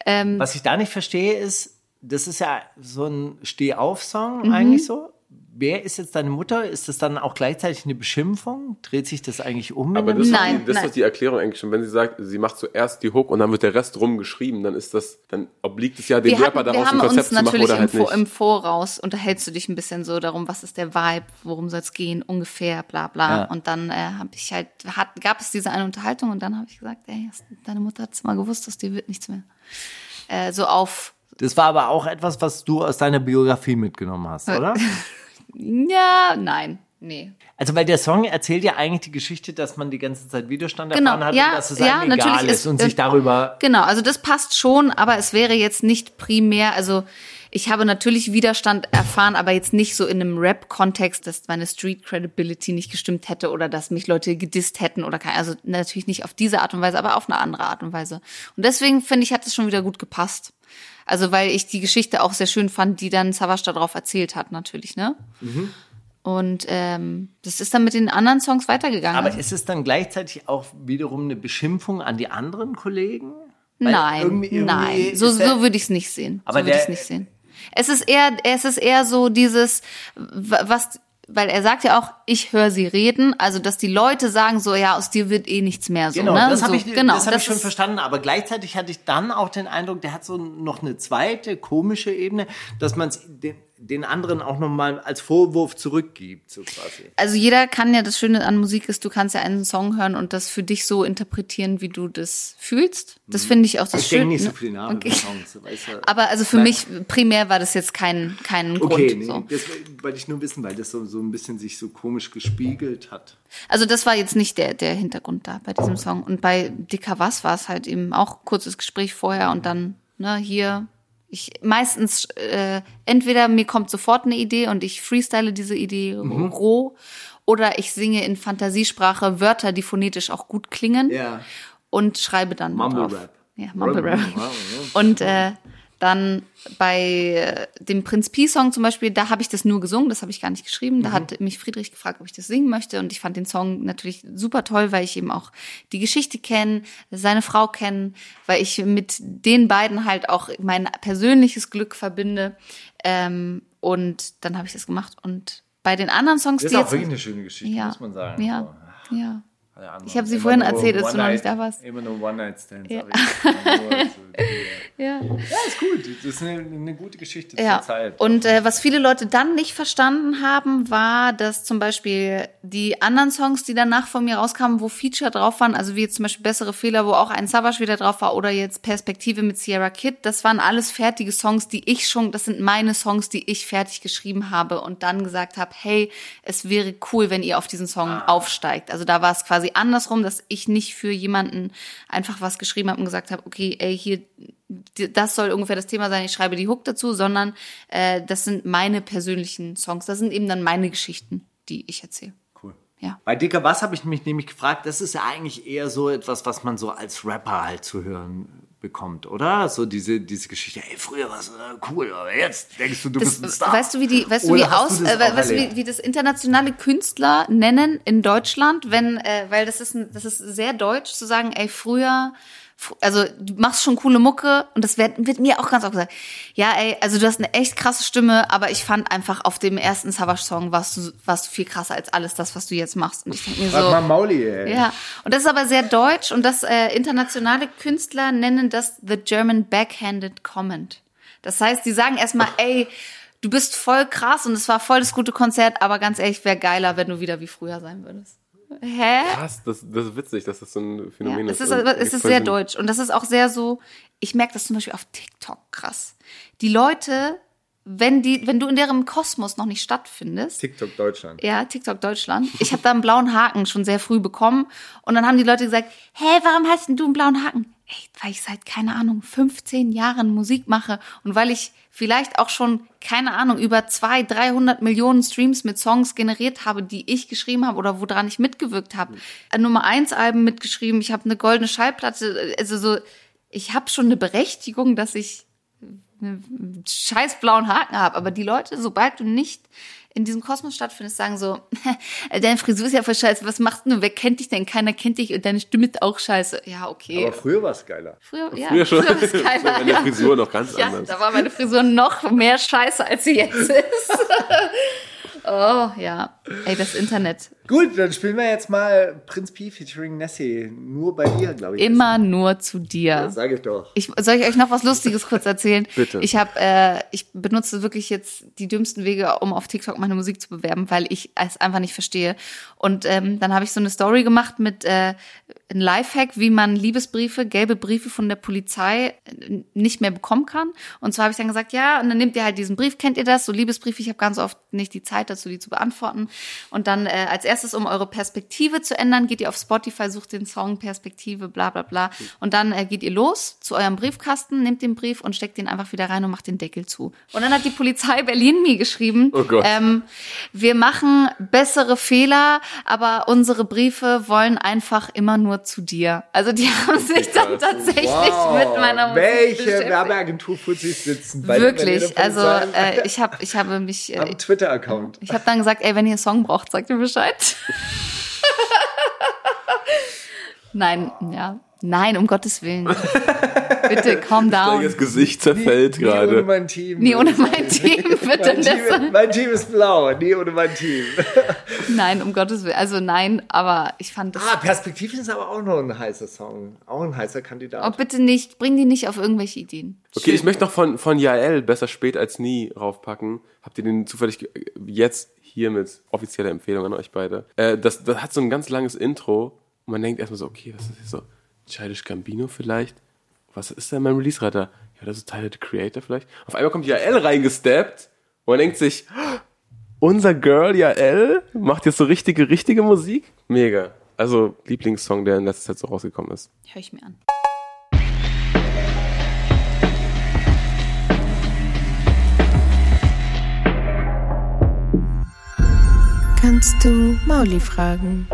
Ähm, Was ich da nicht verstehe, ist, das ist ja so ein Steh-auf-Song Mhm. eigentlich so. Wer ist jetzt deine Mutter? Ist das dann auch gleichzeitig eine Beschimpfung? Dreht sich das eigentlich um? Aber das, Nein, ist, die, das nein. ist doch die Erklärung eigentlich schon. Wenn sie sagt, sie macht zuerst die Hook und dann wird der Rest rumgeschrieben, dann ist das, dann obliegt es ja dem Rapper daraus, ein Konzept zu machen natürlich oder im, halt Vor, nicht. im Voraus unterhältst du dich ein bisschen so darum, was ist der Vibe, worum soll es gehen, ungefähr, bla bla. Ja. Und dann äh, habe ich halt, hat, gab es diese eine Unterhaltung und dann habe ich gesagt, ey, hast- deine Mutter hat es mal gewusst, dass dir wird nichts mehr. Äh, so auf, Das war aber auch etwas, was du aus deiner Biografie mitgenommen hast, oder? ja, nein. Nee. Also weil der Song erzählt ja eigentlich die Geschichte, dass man die ganze Zeit Widerstand Genau, erfahren hat ja, und dass es ja, einem egal natürlich ist ist- und sich äh, darüber Genau, also das passt schon, aber es wäre jetzt nicht primär, also ich habe natürlich Widerstand erfahren, aber jetzt nicht so in einem Rap-Kontext, dass meine Street Credibility nicht gestimmt hätte oder dass mich Leute gedisst hätten oder kein, also natürlich nicht auf diese Art und Weise, aber auf eine andere Art und Weise. Und deswegen finde ich, hat es schon wieder gut gepasst. Also weil ich die Geschichte auch sehr schön fand, die dann Savas darauf erzählt hat, natürlich, ne? Und ähm, das ist dann mit den anderen Songs weitergegangen. Aber Also- ist es dann gleichzeitig auch wiederum eine Beschimpfung an die anderen Kollegen? Weil Nein, irgendwie- irgendwie nein, so, so würde ich es nicht sehen. Aber so würde ich es der- nicht sehen. Es ist eher, es ist eher so dieses, wa- was, weil er sagt ja auch, ich höre sie reden, also dass die Leute sagen so, ja, aus dir wird eh nichts mehr so. Genau, ne? das habe so, ich, genau, das hab ich schon verstanden. Aber gleichzeitig hatte ich dann auch den Eindruck, der hat so noch eine zweite komische Ebene, dass man es den, anderen auch nochmal als Vorwurf zurückgibt, so quasi. Also jeder kann ja, das Schöne an Musik ist, du kannst ja einen Song hören und das für dich so interpretieren, wie du das fühlst. Das finde ich auch das Ich Schöne. nicht so viel nach Okay. über Songs. Weißt du. Aber also für Nein. mich primär war das jetzt kein, kein Okay, Grund. nee, so. das wollte ich nur wissen, weil das so, so ein bisschen sich so komisch gespiegelt hat. Also das war jetzt nicht der, der Hintergrund da bei diesem Song. Und bei Dicker Was war es halt eben auch kurzes Gespräch vorher und dann, ne, hier. Ich meistens äh, entweder mir kommt sofort eine Idee und ich freestyle diese Idee roh oder ich singe in Fantasiesprache Wörter, die phonetisch auch gut klingen Ja. und schreibe dann Mumble. Rap. Ja, Mumble Rap. Und äh, dann bei äh, dem Prinz Pi-Song zum Beispiel, da habe ich das nur gesungen, das habe ich gar nicht geschrieben. Da hat mich Friedrich gefragt, ob ich das singen möchte. Und ich fand den Song natürlich super toll, weil ich eben auch die Geschichte kenne, seine Frau kenne, weil ich mit den beiden halt auch mein persönliches Glück verbinde. Ähm, und dann habe ich das gemacht. Und bei den anderen Songs, Das ist die auch wirklich eine schöne Geschichte, ja, muss man sagen. Ja, ja. Ich habe sie vorhin erzählt, als du noch nicht da warst. Immer nur One-Night-Stands. Ja. die- Ja. Ja, ist gut. Das ist eine, eine gute Geschichte Ja. zur Zeit. Und äh, was viele Leute dann nicht verstanden haben, war, dass zum Beispiel die anderen Songs, die danach von mir rauskamen, wo Feature drauf waren, also wie jetzt zum Beispiel Bessere Fehler, wo auch ein Savage wieder drauf war, oder jetzt Perspektive mit Sierra Kid, das waren alles fertige Songs, die ich schon, das sind meine Songs, die ich fertig geschrieben habe und dann gesagt habe, hey, es wäre cool, wenn ihr auf diesen Song aufsteigt. Also da war es quasi andersrum, dass ich nicht für jemanden einfach was geschrieben habe und gesagt habe, okay, ey, hier das soll ungefähr das Thema sein, ich schreibe die Hook dazu, sondern äh, das sind meine persönlichen Songs. Das sind eben dann meine Geschichten, die ich erzähle. Cool. Ja. Bei Dicker Was habe ich mich nämlich gefragt, das ist ja eigentlich eher so etwas, was man so als Rapper halt zu hören bekommt, oder? So diese, diese Geschichte, ey, früher war es äh, cool, aber jetzt denkst du, du Das, bist ein Star. weißt du, wie die, weißt du, wie aus, du das äh, weißt du, wie, wie das internationale Künstler nennen in Deutschland, wenn, äh, weil das ist, ein- das ist sehr deutsch zu sagen, ey, früher, fr- also du machst schon coole Mucke und das wird, wird mir auch ganz oft gesagt. Ja, ey, also du hast eine echt krasse Stimme, aber ich fand einfach auf dem ersten Savage-Song warst du, warst du viel krasser als alles das, was du jetzt machst. Und ich denke mir so. mal Mauli, ey. Ja, und das ist aber sehr deutsch und das äh, internationale Künstler nennen das the German backhanded comment. Das heißt, die sagen erstmal, ey, du bist voll krass und es war voll das gute Konzert, aber ganz ehrlich, wäre geiler, wenn du wieder wie früher sein würdest. Hä? Krass, das, das ist witzig, dass das so ein Phänomen Ja, ist. es ist, es ist sehr deutsch und das ist auch sehr so, ich merke das zum Beispiel auf TikTok krass. Die Leute, wenn die, wenn du in deren Kosmos noch nicht stattfindest, TikTok Deutschland. ja, TikTok Deutschland. Ich habe da einen blauen Haken schon sehr früh bekommen. Und dann haben die Leute gesagt, hä, warum hast denn du einen blauen Haken? Ey, weil ich seit, keine Ahnung, 15 Jahren Musik mache und weil ich vielleicht auch schon, keine Ahnung, über 200, 300 Millionen Streams mit Songs generiert habe, die ich geschrieben habe oder woran ich mitgewirkt habe. Ein Nummer eins Alben mitgeschrieben, ich habe eine goldene Schallplatte, also so, ich habe schon eine Berechtigung, dass ich einen scheiß blauen Haken habe. Aber die Leute, sobald du nicht in diesem Kosmos stattfindest, sagen so, deine Frisur ist ja voll scheiße, was machst du? Wer kennt dich denn? Keiner kennt dich und deine Stimme ist auch scheiße. Ja, okay. Aber früher war es geiler. früher, ja, Früher schon. früher geiler, war meine ja. Frisur noch ganz Ja, anders. da war meine Frisur noch mehr scheiße, als sie jetzt ist. oh, ja. Ey, das Internet. Gut, dann spielen wir jetzt mal Prinz P featuring Nessie. Nur bei dir, glaube ich. Immer nur zu dir. Das sage ich doch. Ich, soll ich euch noch was Lustiges kurz erzählen? Bitte. Ich habe, äh, ich benutze wirklich jetzt die dümmsten Wege, um auf TikTok meine Musik zu bewerben, weil ich es einfach nicht verstehe. Und ähm, dann habe ich so eine Story gemacht mit äh, ein Lifehack, wie man Liebesbriefe, gelbe Briefe von der Polizei äh, nicht mehr bekommen kann. Und zwar habe ich dann gesagt, ja, und dann nehmt ihr halt diesen Brief, kennt ihr das? So Liebesbriefe, ich habe ganz oft nicht die Zeit dazu, die zu beantworten. Und dann äh, als erstes, um eure Perspektive zu ändern, geht ihr auf Spotify, sucht den Song Perspektive, bla bla bla. Und dann äh, geht ihr los zu eurem Briefkasten, nehmt den Brief und steckt den einfach wieder rein und macht den Deckel zu. Und dann hat die Polizei Berlin mir geschrieben, Oh ähm, wir machen bessere Fehler, aber unsere Briefe wollen einfach immer nur zu dir. Also die haben sich dann tatsächlich mit meiner Musik Welche. Werbeagentur Fuzis sitzen bei Wirklich, also äh, ich habe ich habe mich äh, am Twitter-Account. ich habe dann gesagt, ey, wenn ihr einen Song braucht, sagt mir Bescheid. Nein, ja. Nein, um Gottes Willen. Bitte, calm down. Das Gesicht zerfällt Nie ohne gerade. mein Team. Nie ohne mein Team, bitte. mein, Team mein Team ist blau, nie ohne mein Team. Nein, um Gottes Willen. Also nein, aber ich fand das. Ah, Perspektiven ist aber auch noch ein heißer Song. Auch ein heißer Kandidat. Oh, bitte nicht, bring die nicht auf irgendwelche Ideen. Okay, ich möchte noch von, von Jael, besser spät als nie, raufpacken. Habt ihr den zufällig jetzt hier mit offizieller Empfehlung an euch beide? Äh, das, das hat so ein ganz langes Intro und man denkt erstmal so, okay, was ist das so? Childish Gambino vielleicht? Was ist denn mein Release-Reiter? Ja, das ist Tyler the Creator vielleicht. Auf einmal kommt Jael reingesteppt und man denkt sich, unser Girl Jael macht jetzt so richtige, richtige Musik? Mega. Also Lieblingssong, der in letzter Zeit so rausgekommen ist. Hör ich mir an. Kannst du Mauli fragen?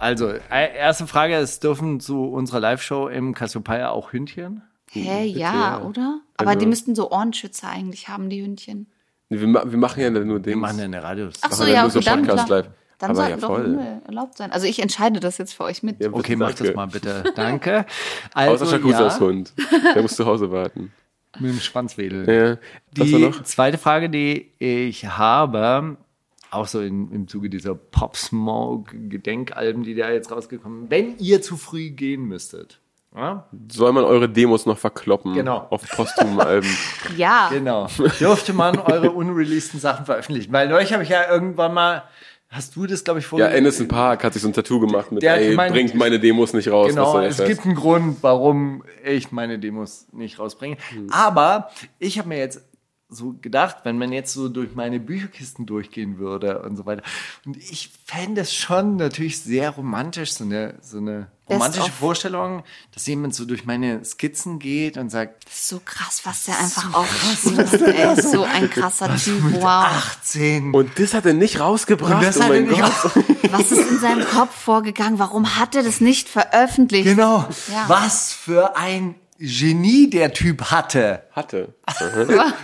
Also, äh, erste Frage, es dürfen zu unserer Live-Show im Cassiopeia auch Hündchen? Hä, ja, oder? Aber Also- die müssten so Ohrenschützer eigentlich haben, die Hündchen. Nee, Wir, wir machen ja nur den. Wir machen ja eine Radios. Ach so, ja, nur so dann Podcast klar. live. Dann Aber sollten ja, doch. Hunde erlaubt sein. Also ich entscheide das jetzt für euch mit. Ja, Okay, mach danke. das mal bitte. Danke. Also, Außer Shakuzas ja, Hund. Der muss zu Hause warten. mit dem Schwanzwedel. Ja. Was war Die noch? zweite Frage, die ich habe, auch so in, im Zuge dieser Pop Smoke Gedenkalben, die da jetzt rausgekommen sind, wenn ihr zu früh gehen müsstet. Ja? Soll man eure Demos noch verkloppen? Genau. Auf posthumen Alben. Ja. Genau. Dürfte man eure unreleaseden Sachen veröffentlichen? Weil neulich habe ich ja irgendwann mal, hast du das, glaube ich, Ja, vorher... Anderson Park hat sich so ein Tattoo gemacht mit, Der ey, gemeint- bringt meine Demos nicht raus. Genau, es Scheiß? gibt einen Grund, warum ich meine Demos nicht rausbringe. Aber ich habe mir jetzt so gedacht, wenn man jetzt so durch meine Bücherkisten durchgehen würde und so weiter. Und ich fände es schon natürlich sehr romantisch, so eine, so eine romantische. Vorstellung, dass jemand so durch meine Skizzen geht und sagt, Das ist so krass, was der einfach aufpassiert. Er ist so ein krasser Typ. Wow. 18. Und das hat er nicht rausgebracht. Und das oh hat er nicht Gott. Was ist in seinem Kopf vorgegangen? Warum hat er das nicht veröffentlicht? Genau. Ja. Was für ein Genie der Typ hatte. Hatte.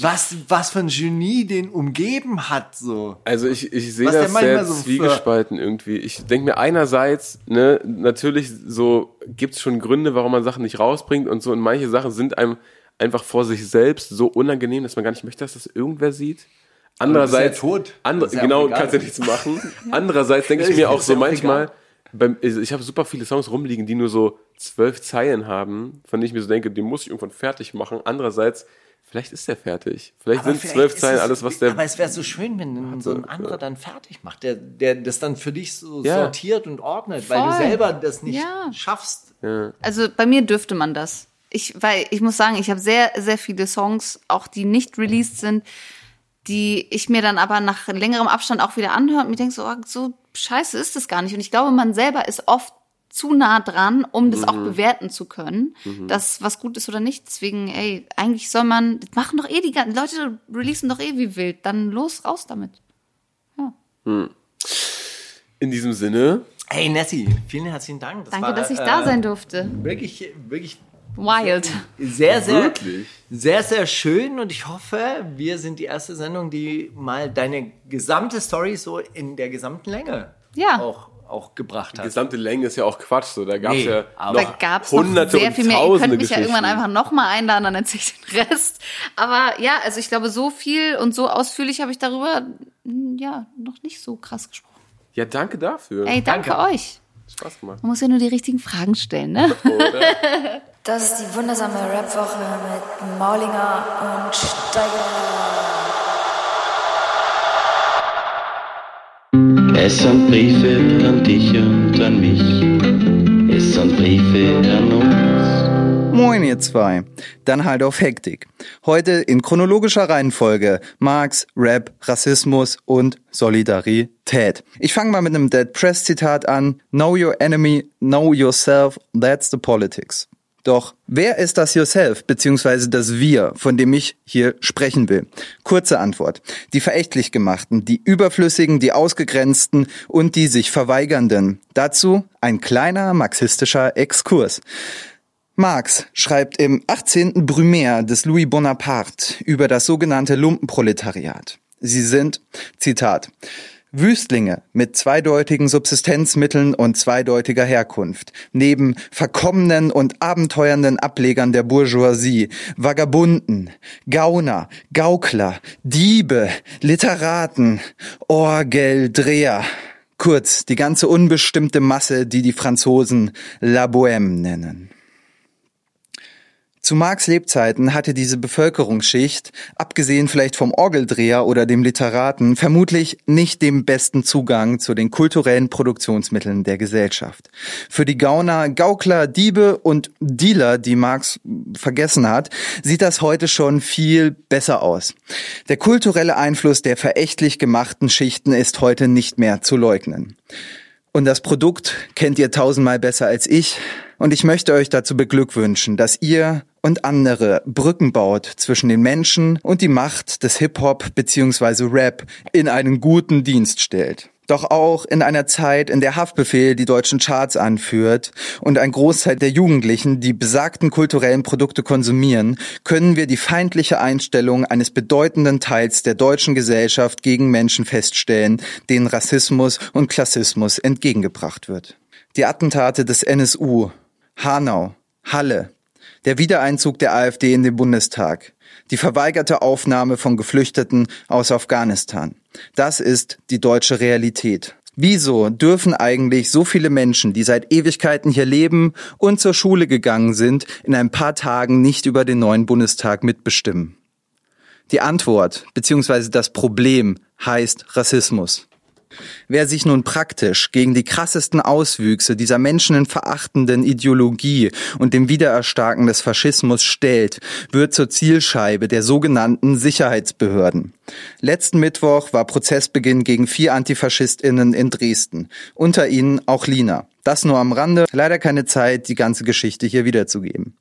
Was, was für ein Genie den umgeben hat, so. Also ich, ich sehe das sehr so zwiegespalten irgendwie. Ich denke mir einerseits, ne, natürlich so gibt's schon Gründe, warum man Sachen nicht rausbringt und so. Und manche Sachen sind einem einfach vor sich selbst so unangenehm, dass man gar nicht möchte, dass das irgendwer sieht. Andererseits, du ja tot. Andre, Ist ja genau, kannst ja nichts machen. Andererseits denke ich mir auch so auch manchmal, egal. Beim, ich habe super viele Songs rumliegen, die nur so zwölf Zeilen haben, von denen ich mir so denke, den muss ich irgendwann fertig machen. Andererseits, vielleicht ist der fertig. Vielleicht Aber sind zwölf Zeilen es- alles, was der Aber es wäre so schön, wenn so ein anderer dann fertig macht, der, der das dann für dich so Ja. sortiert und ordnet, weil du Voll. selber das nicht Ja. schaffst. Also bei mir dürfte man das. Ich, weil ich muss sagen, ich habe sehr, sehr viele Songs, auch die nicht released sind, die ich mir dann aber nach längerem Abstand auch wieder anhöre und mir denke so, oh, so scheiße ist das gar nicht. Und ich glaube, man selber ist oft zu nah dran, um das auch bewerten zu können, dass was gut ist oder nicht. Deswegen, ey, eigentlich soll man, das machen doch eh die ganzen Leute releasen doch eh wie wild. Dann los, raus damit. in diesem Sinne Hey Nessie, vielen herzlichen Dank. Das Danke, war, dass ich da äh, sein durfte. Wirklich, wirklich Wild. sehr, sehr, Wirklich? sehr, sehr schön und ich hoffe, wir sind die erste Sendung, die mal deine gesamte Story so in der gesamten Länge Ja. auch auch gebracht Die hat. gesamte Länge ist ja auch Quatsch. So, da gab es Nee, ja noch Da gab's noch hunderte sehr und viel mehr. Ihr könnt mich ja irgendwann einfach nochmal einladen, dann erzähle ich den Rest. Aber ja, also ich glaube, so viel und so ausführlich habe ich darüber mm, ja noch nicht so krass gesprochen. Ja, danke dafür. Ey, danke, euch. Spaß gemacht. Man muss ja nur die richtigen Fragen stellen, ne? Das ist die wundersame Rap-Woche mit Maulinger und Steiger. Es sind Briefe an dich und an mich. Es sind Briefe an uns. Moin ihr zwei. Dann halt auf Hektik. Heute in chronologischer Reihenfolge Marx, Rap, Rassismus und Solidarität. Ich fange mal mit einem Dead Press Zitat an. Know your enemy, know yourself, that's the politics. Doch wer ist das Yourself beziehungsweise das Wir, von dem ich hier sprechen will? Kurze Antwort. Die verächtlich gemachten, die überflüssigen, die ausgegrenzten und die sich verweigernden. Dazu ein kleiner marxistischer Exkurs. Marx schreibt im 18. Brumaire des Louis Bonaparte über das sogenannte Lumpenproletariat. Sie sind, Zitat, Wüstlinge mit zweideutigen Subsistenzmitteln und zweideutiger Herkunft, neben verkommenen und abenteuernden Ablegern der Bourgeoisie, Vagabunden, Gauner, Gaukler, Diebe, Literaten, Orgeldreher, kurz die ganze unbestimmte Masse, die die Franzosen La Bohème nennen. Zu Marx Lebzeiten hatte diese Bevölkerungsschicht, abgesehen vielleicht vom Orgeldreher oder dem Literaten, vermutlich nicht den besten Zugang zu den kulturellen Produktionsmitteln der Gesellschaft. Für die Gauner, Gaukler, Diebe und Dealer, die Marx vergessen hat, sieht das heute schon viel besser aus. Der kulturelle Einfluss der verächtlich gemachten Schichten ist heute nicht mehr zu leugnen. Und das Produkt kennt ihr tausendmal besser als ich. Und ich möchte euch dazu beglückwünschen, dass ihr und andere Brücken baut zwischen den Menschen und die Macht des Hip-Hop bzw. Rap in einen guten Dienst stellt. Doch auch in einer Zeit, in der Haftbefehl die deutschen Charts anführt und ein Großteil der Jugendlichen die besagten kulturellen Produkte konsumieren, können wir die feindliche Einstellung eines bedeutenden Teils der deutschen Gesellschaft gegen Menschen feststellen, denen Rassismus und Klassismus entgegengebracht wird. Die Attentate des NSU, Hanau, Halle, der Wiedereinzug der AfD in den Bundestag, die verweigerte Aufnahme von Geflüchteten aus Afghanistan. Das ist die deutsche Realität. Wieso dürfen eigentlich so viele Menschen, die seit Ewigkeiten hier leben und zur Schule gegangen sind, in ein paar Tagen nicht über den neuen Bundestag mitbestimmen? Die Antwort bzw. das Problem heißt Rassismus. Wer sich nun praktisch gegen die krassesten Auswüchse dieser menschenverachtenden Ideologie und dem Wiedererstarken des Faschismus stellt, wird zur Zielscheibe der sogenannten Sicherheitsbehörden. Letzten Mittwoch war Prozessbeginn gegen vier Antifaschistinnen in Dresden, unter ihnen auch Lina. Das nur am Rande, leider keine Zeit, die ganze Geschichte hier wiederzugeben.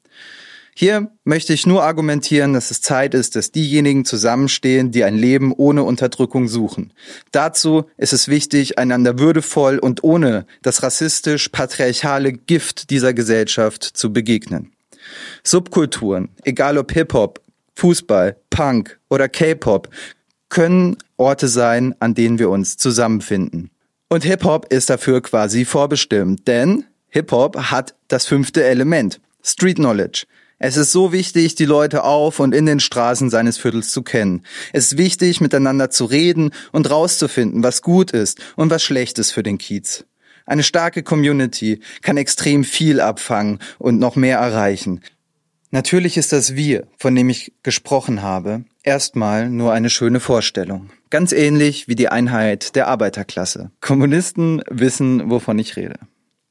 Hier möchte ich nur argumentieren, dass es Zeit ist, dass diejenigen zusammenstehen, die ein Leben ohne Unterdrückung suchen. Dazu ist es wichtig, einander würdevoll und ohne das rassistisch-patriarchale Gift dieser Gesellschaft zu begegnen. Subkulturen, egal ob Hip-Hop, Fußball, Punk oder K-Pop, können Orte sein, an denen wir uns zusammenfinden. Und Hip-Hop ist dafür quasi vorbestimmt, denn Hip-Hop hat das fünfte Element, Street Knowledge. Es ist so wichtig, die Leute auf und in den Straßen seines Viertels zu kennen. Es ist wichtig, miteinander zu reden und rauszufinden, was gut ist und was schlecht ist für den Kiez. Eine starke Community kann extrem viel abfangen und noch mehr erreichen. Natürlich ist das Wir, von dem ich gesprochen habe, erstmal nur eine schöne Vorstellung. Ganz ähnlich wie die Einheit der Arbeiterklasse. Kommunisten wissen, wovon ich rede.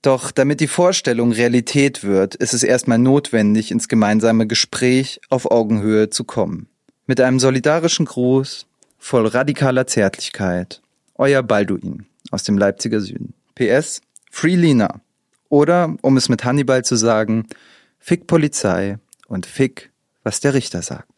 Doch damit die Vorstellung Realität wird, ist es erstmal notwendig, ins gemeinsame Gespräch auf Augenhöhe zu kommen. Mit einem solidarischen Gruß, voll radikaler Zärtlichkeit, euer Balduin aus dem Leipziger Süden. PS, Free Lina. Oder, um es mit Hannibal zu sagen, Fick Polizei und Fick, was der Richter sagt.